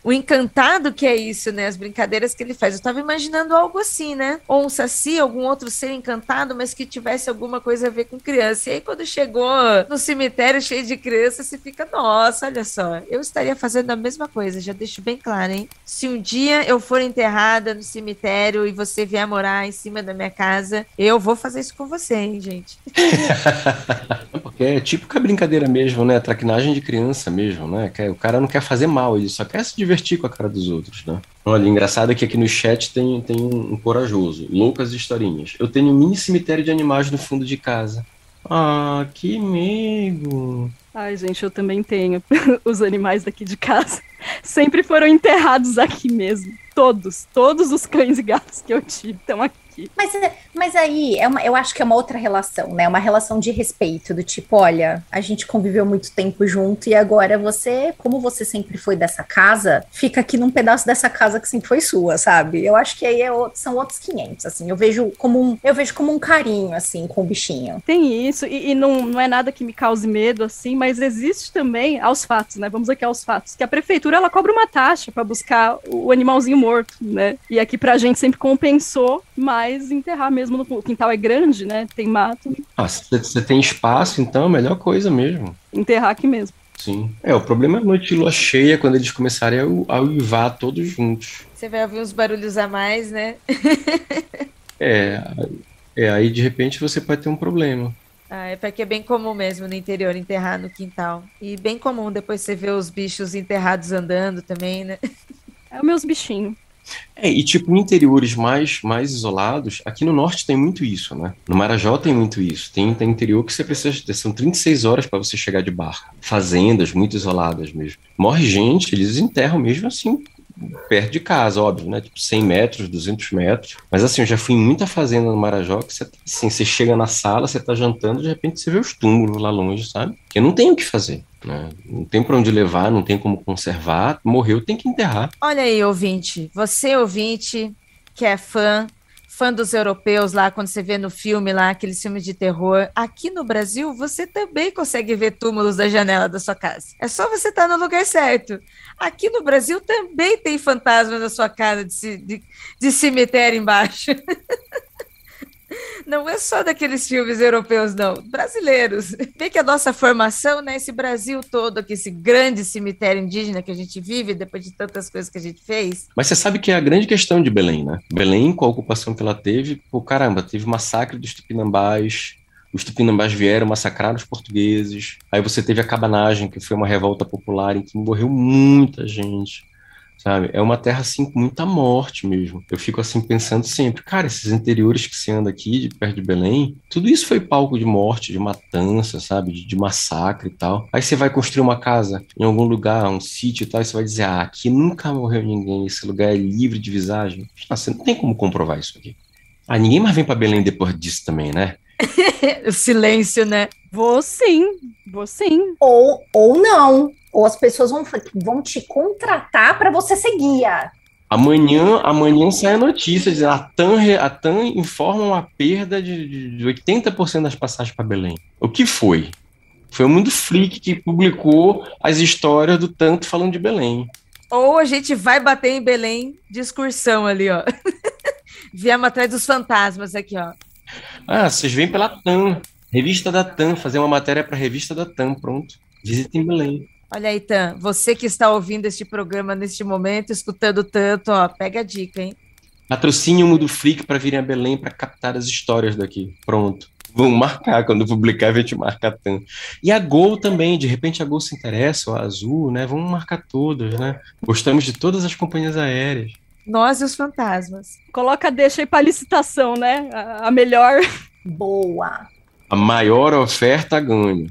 o encantado que é isso, né? As brincadeiras que ele faz. Eu tava imaginando algo assim, né? Ou um saci, algum outro ser encantado, mas que tivesse alguma coisa a ver com criança. E aí, quando chegou no cemitério cheio de crianças, você fica, nossa, olha só, eu estaria fazendo a mesma coisa, já deixo bem claro, hein? Se um dia eu for enterrada no cemitério e você vier morar em cima da minha casa, eu vou fazer isso com você, hein, gente? É típica brincadeira mesmo, né? Traquinagem de criança mesmo, né? O cara não quer fazer mal, ele só quer se divertir com a cara dos outros, né? Olha, engraçado é que aqui no chat tem, tem um, corajoso, loucas historinhas. Eu tenho um mini cemitério de animais no fundo de casa. Ah, que medo! Ai, gente, eu também tenho. Os animais daqui de casa sempre foram enterrados aqui mesmo. Todos, todos os cães e gatos que eu tive estão aqui aqui. Mas, mas aí, é uma, eu acho que é uma outra relação, né? Uma relação de respeito, do tipo, olha, a gente conviveu muito tempo junto e agora você, como você sempre foi dessa casa, fica aqui num pedaço dessa casa que sempre foi sua, sabe? Eu acho que aí é, são outros 500, assim. Eu vejo como um, eu vejo como um carinho, assim, com o bichinho. Tem isso, e, e não, não é nada que me cause medo, assim, mas existe também, aos fatos, né? Vamos aqui aos fatos, que a prefeitura, ela cobra uma taxa para buscar o animalzinho morto, né? E aqui pra gente sempre compensou, mas mais enterrar mesmo no o quintal é grande, né? Tem mato. Ah, você tem espaço, então é a melhor coisa mesmo. Enterrar aqui mesmo. Sim. É, o problema é a noite de lua cheia, quando eles começarem a, a uivar todos juntos. Você vai ouvir uns barulhos a mais, né? é, é, aí de repente você pode ter um problema. Ah, é porque é bem comum mesmo no interior enterrar no quintal. E bem comum depois você ver os bichos enterrados andando também, né? É os meus bichinhos. É, e tipo, interiores mais, mais isolados, aqui no norte tem muito isso, né? No Marajó tem muito isso. Tem, tem interior que você precisa. São 36 horas para você chegar de barca. Fazendas muito isoladas mesmo. Morre gente, eles enterram mesmo assim, perto de casa, óbvio, né? Tipo 100 metros, 200 metros. Mas assim, eu já fui em muita fazenda no Marajó que você, assim, você chega na sala, você tá jantando, de repente você vê os túmulos lá longe, sabe? Que não tem o que fazer. Né? Não tem para onde levar, não tem como conservar. Morreu, tem que enterrar. Olha aí, ouvinte. Você, ouvinte, que é fã, fã dos europeus lá, quando você vê no filme lá, aqueles filmes de terror. Aqui no Brasil, você também consegue ver túmulos da janela da sua casa. É só você estar tá no lugar certo. Aqui no Brasil também tem fantasma na sua casa de, de, de cemitério embaixo. Não é só daqueles filmes europeus, não. Brasileiros. Vê que a nossa formação, né? Esse Brasil todo, aqui, esse grande cemitério indígena que a gente vive, depois de tantas coisas que a gente fez. Mas você sabe que é a grande questão de Belém, né? Belém, com a ocupação que ela teve, pô, caramba, teve massacre dos tupinambás, os tupinambás vieram massacrar os portugueses. Aí você teve a cabanagem, que foi uma revolta popular em que morreu muita gente sabe? É uma terra, assim, com muita morte mesmo. Eu fico, assim, pensando sempre, cara, esses interiores que se anda aqui, de perto de Belém, tudo isso foi palco de morte, de matança, sabe? De, de massacre e tal. Aí você vai construir uma casa em algum lugar, um sítio e tal, e você vai dizer, ah, aqui nunca morreu ninguém, esse lugar é livre de visagem. Ah, você não tem como comprovar isso aqui. Ah, ninguém mais vem para Belém depois disso também, né? o silêncio, né? Vou sim, vou sim. Ou, ou não. Ou as pessoas vão, vão te contratar para você ser guia. Amanhã, amanhã sai a notícia dizendo a TAM, a TAM informa uma perda de, de 80% das passagens para Belém. O que foi? Foi o Mundo Freak que publicou as histórias do tanto falando de Belém. Ou a gente vai bater em Belém de excursão ali, ó. Viemos atrás dos fantasmas aqui, ó. Ah, vocês vêm pela TAM, revista da TAM, fazer uma matéria para a revista da TAM, pronto. Visitem Belém. Olha aí, Tan, você que está ouvindo este programa neste momento, escutando tanto, ó, pega a dica, hein? Patrocínio Mundo Freak para virem a Belém para captar as histórias daqui. Pronto. Vamos marcar, quando publicar, a gente marca a TAM. E a Gol também, de repente a Gol se interessa, ou a Azul, né? Vamos marcar todas, né? Gostamos de todas as companhias aéreas. Nós e os fantasmas. Coloca, deixa aí para licitação, né? A melhor. Boa. A maior oferta ganha.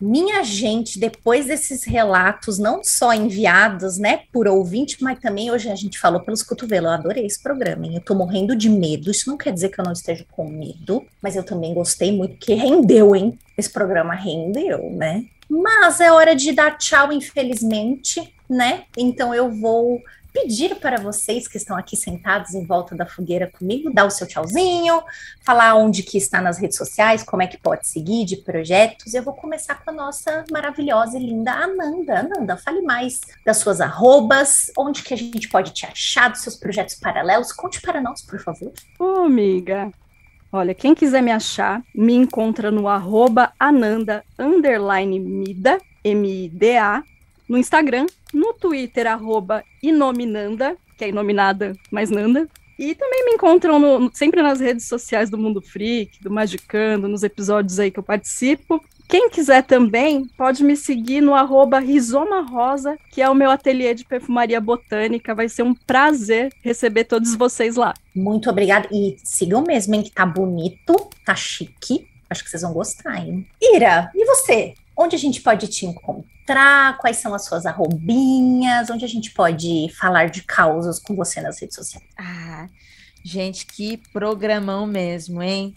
Minha gente, depois desses relatos, não só enviados, né, por ouvinte, mas também hoje a gente falou pelos cotovelos. Eu adorei esse programa, hein? Eu tô morrendo de medo. Isso não quer dizer que eu não esteja com medo, mas eu também gostei muito, que rendeu, hein? Esse programa rendeu, né? Mas é hora de dar tchau, infelizmente, né? Então eu vou pedir para vocês que estão aqui sentados em volta da fogueira comigo, dar o seu tchauzinho, falar onde que está nas redes sociais, como é que pode seguir de projetos. Eu vou começar com a nossa maravilhosa e linda Ananda. Ananda, fale mais das suas arrobas, onde que a gente pode te achar, dos seus projetos paralelos. Conte para nós, por favor. Ô, amiga, Olha, quem quiser me achar, me encontra no arroba ananda, underline mida, M-I-D-A, no Instagram, no Twitter, arroba inominanda, que é inominada, mas nanda, e também me encontram no, sempre nas redes sociais do Mundo Freak, do Magicando, nos episódios aí que eu participo. Quem quiser também pode me seguir no arroba Rizoma Rosa, que é o meu ateliê de perfumaria botânica. Vai ser um prazer receber todos vocês lá. Muito obrigada. E sigam mesmo, hein? Que tá bonito, tá chique. Acho que vocês vão gostar, hein? Ira, e você? Onde a gente pode te encontrar? Quais são as suas arrobinhas? Onde a gente pode falar de causas com você nas redes sociais? Ah, gente, que programão mesmo, hein?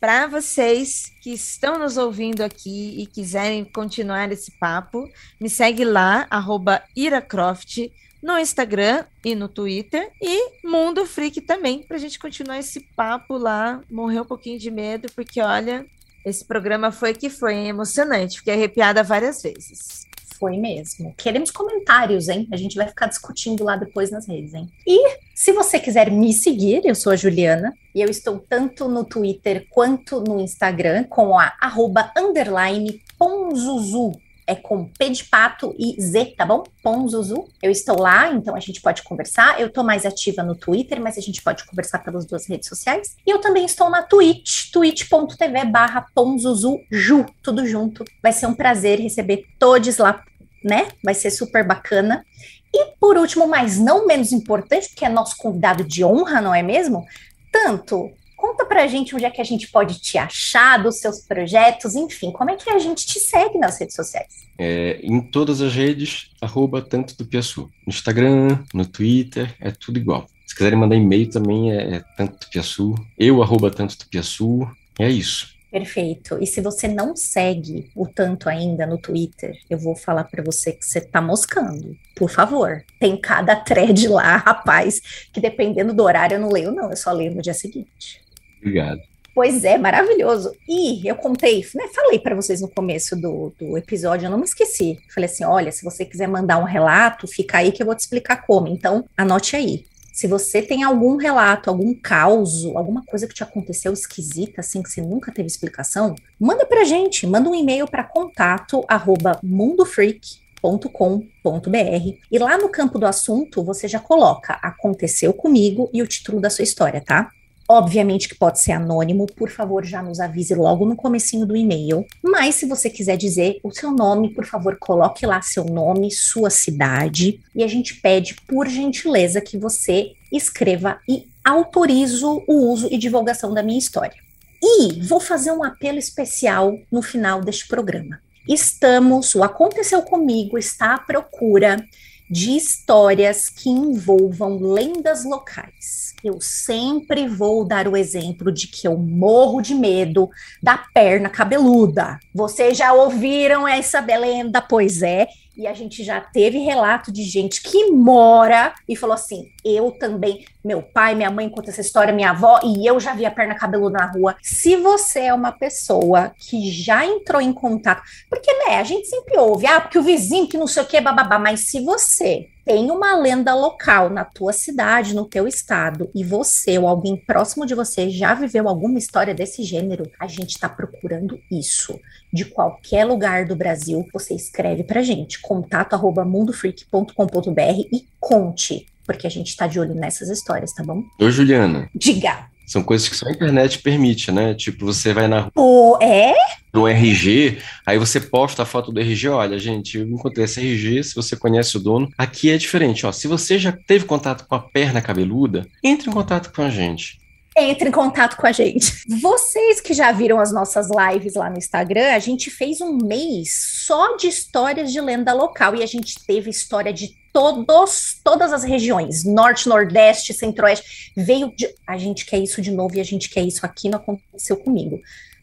Para vocês que estão nos ouvindo aqui e quiserem continuar esse papo, me segue lá, arroba iracroft, no Instagram e no Twitter, e Mundo Freak também, para a gente continuar esse papo lá, morrer um pouquinho de medo, porque olha, esse programa foi que foi emocionante, fiquei arrepiada várias vezes. Foi mesmo. Queremos comentários, hein? A gente vai ficar discutindo lá depois nas redes, hein? E se você quiser me seguir, eu sou a Juliana e eu estou tanto no Twitter quanto no Instagram com a arroba underline ponzuzu é com P de pato e Z, tá bom? Ponzuzu. Eu estou lá, então a gente pode conversar. Eu estou mais ativa no Twitter, mas a gente pode conversar pelas duas redes sociais. E eu também estou na Twitch, twitch.tv barra ponzuzuju, tudo junto. Vai ser um prazer receber todos lá, né? Vai ser super bacana. E por último, mas não menos importante, porque é nosso convidado de honra, não é mesmo? Tanto Conta pra gente onde é que a gente pode te achar, dos seus projetos, enfim, como é que a gente te segue nas redes sociais? É, em todas as redes, arroba tanto do Piaçu. No Instagram, no Twitter, é tudo igual. Se quiserem mandar e-mail também é, é tanto do Piaçu, eu arroba tanto do Piaçu, é isso. Perfeito. E se você não segue o tanto ainda no Twitter, eu vou falar para você que você tá moscando. Por favor. Tem cada thread lá, rapaz, que dependendo do horário eu não leio, não. Eu só leio no dia seguinte. Obrigado. Pois é, maravilhoso. E eu contei, né, falei para vocês no começo do, do episódio, eu não me esqueci. Falei assim: olha, se você quiser mandar um relato, fica aí que eu vou te explicar como. Então, anote aí. Se você tem algum relato, algum caos, alguma coisa que te aconteceu esquisita, assim, que você nunca teve explicação, manda pra gente, manda um e-mail para contato arroba mundofreak.com.br e lá no campo do assunto você já coloca aconteceu comigo e o título da sua história, tá? Obviamente que pode ser anônimo, por favor, já nos avise logo no comecinho do e-mail. Mas se você quiser dizer o seu nome, por favor, coloque lá seu nome, sua cidade, e a gente pede, por gentileza, que você escreva e autorizo o uso e divulgação da minha história. E vou fazer um apelo especial no final deste programa. Estamos, o Aconteceu Comigo está à procura de histórias que envolvam lendas locais. Eu sempre vou dar o exemplo de que eu morro de medo da perna cabeluda. Vocês já ouviram essa lenda? Pois é, e a gente já teve relato de gente que mora e falou assim: eu também, meu pai, minha mãe conta essa história, minha avó, e eu já vi a perna cabeluda na rua. Se você é uma pessoa que já entrou em contato, porque né, a gente sempre ouve, ah, porque o vizinho que não sei o que, bababá, mas se você tem uma lenda local na tua cidade, no teu estado, e você ou alguém próximo de você já viveu alguma história desse gênero, a gente está procurando isso. De qualquer lugar do Brasil, você escreve pra gente, contato mundofreak.com.br e conte, porque a gente está de olho nessas histórias, tá bom? Ô, Juliana. Diga. São coisas que só a internet permite, né? Tipo, você vai na rua. Oh, é? Do RG, aí você posta a foto do RG. Olha, gente, eu encontrei esse RG. Se você conhece o dono, aqui é diferente. Ó, se você já teve contato com a perna cabeluda, entre em contato com a gente entre em contato com a gente. Vocês que já viram as nossas lives lá no Instagram, a gente fez um mês só de histórias de lenda local e a gente teve história de todos, todas as regiões, norte, nordeste, centro-oeste, veio de, a gente quer isso de novo e a gente quer isso aqui, não aconteceu comigo.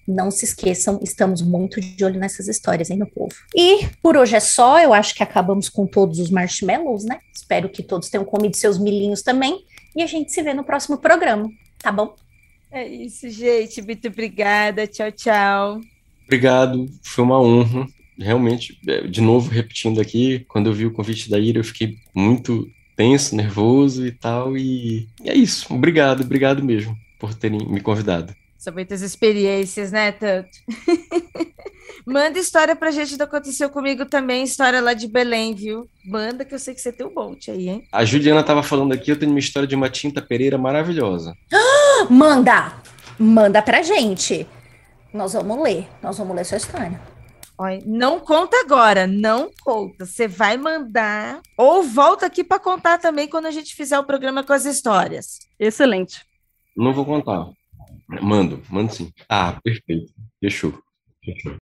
Não se esqueçam, estamos muito de olho nessas histórias, hein, meu povo? E por hoje é só, eu acho que acabamos com todos os marshmallows, né? Espero que todos tenham comido seus milhinhos também. E a gente se vê no próximo programa, tá bom? É isso, gente. Muito obrigada. Tchau, tchau. Obrigado, foi uma honra. Realmente, é, de novo, repetindo aqui, quando eu vi o convite da Ira, eu fiquei muito tenso, nervoso e tal. E, e é isso. Obrigado, obrigado mesmo por terem me convidado. São muitas experiências, né, Tanto? Manda história pra gente do Aconteceu Comigo também, história lá de Belém, viu? Manda que eu sei que você tem um monte aí, hein? A Juliana tava falando aqui, eu tenho uma história de uma tinta pereira maravilhosa. Manda! Manda pra gente. Nós vamos ler, nós vamos ler sua história. Olha, não conta agora, não conta. Você vai mandar ou volta aqui para contar também quando a gente fizer o programa com as histórias. Excelente. Não vou contar. Mando, mando sim. Ah, perfeito. Fechou. Fechou.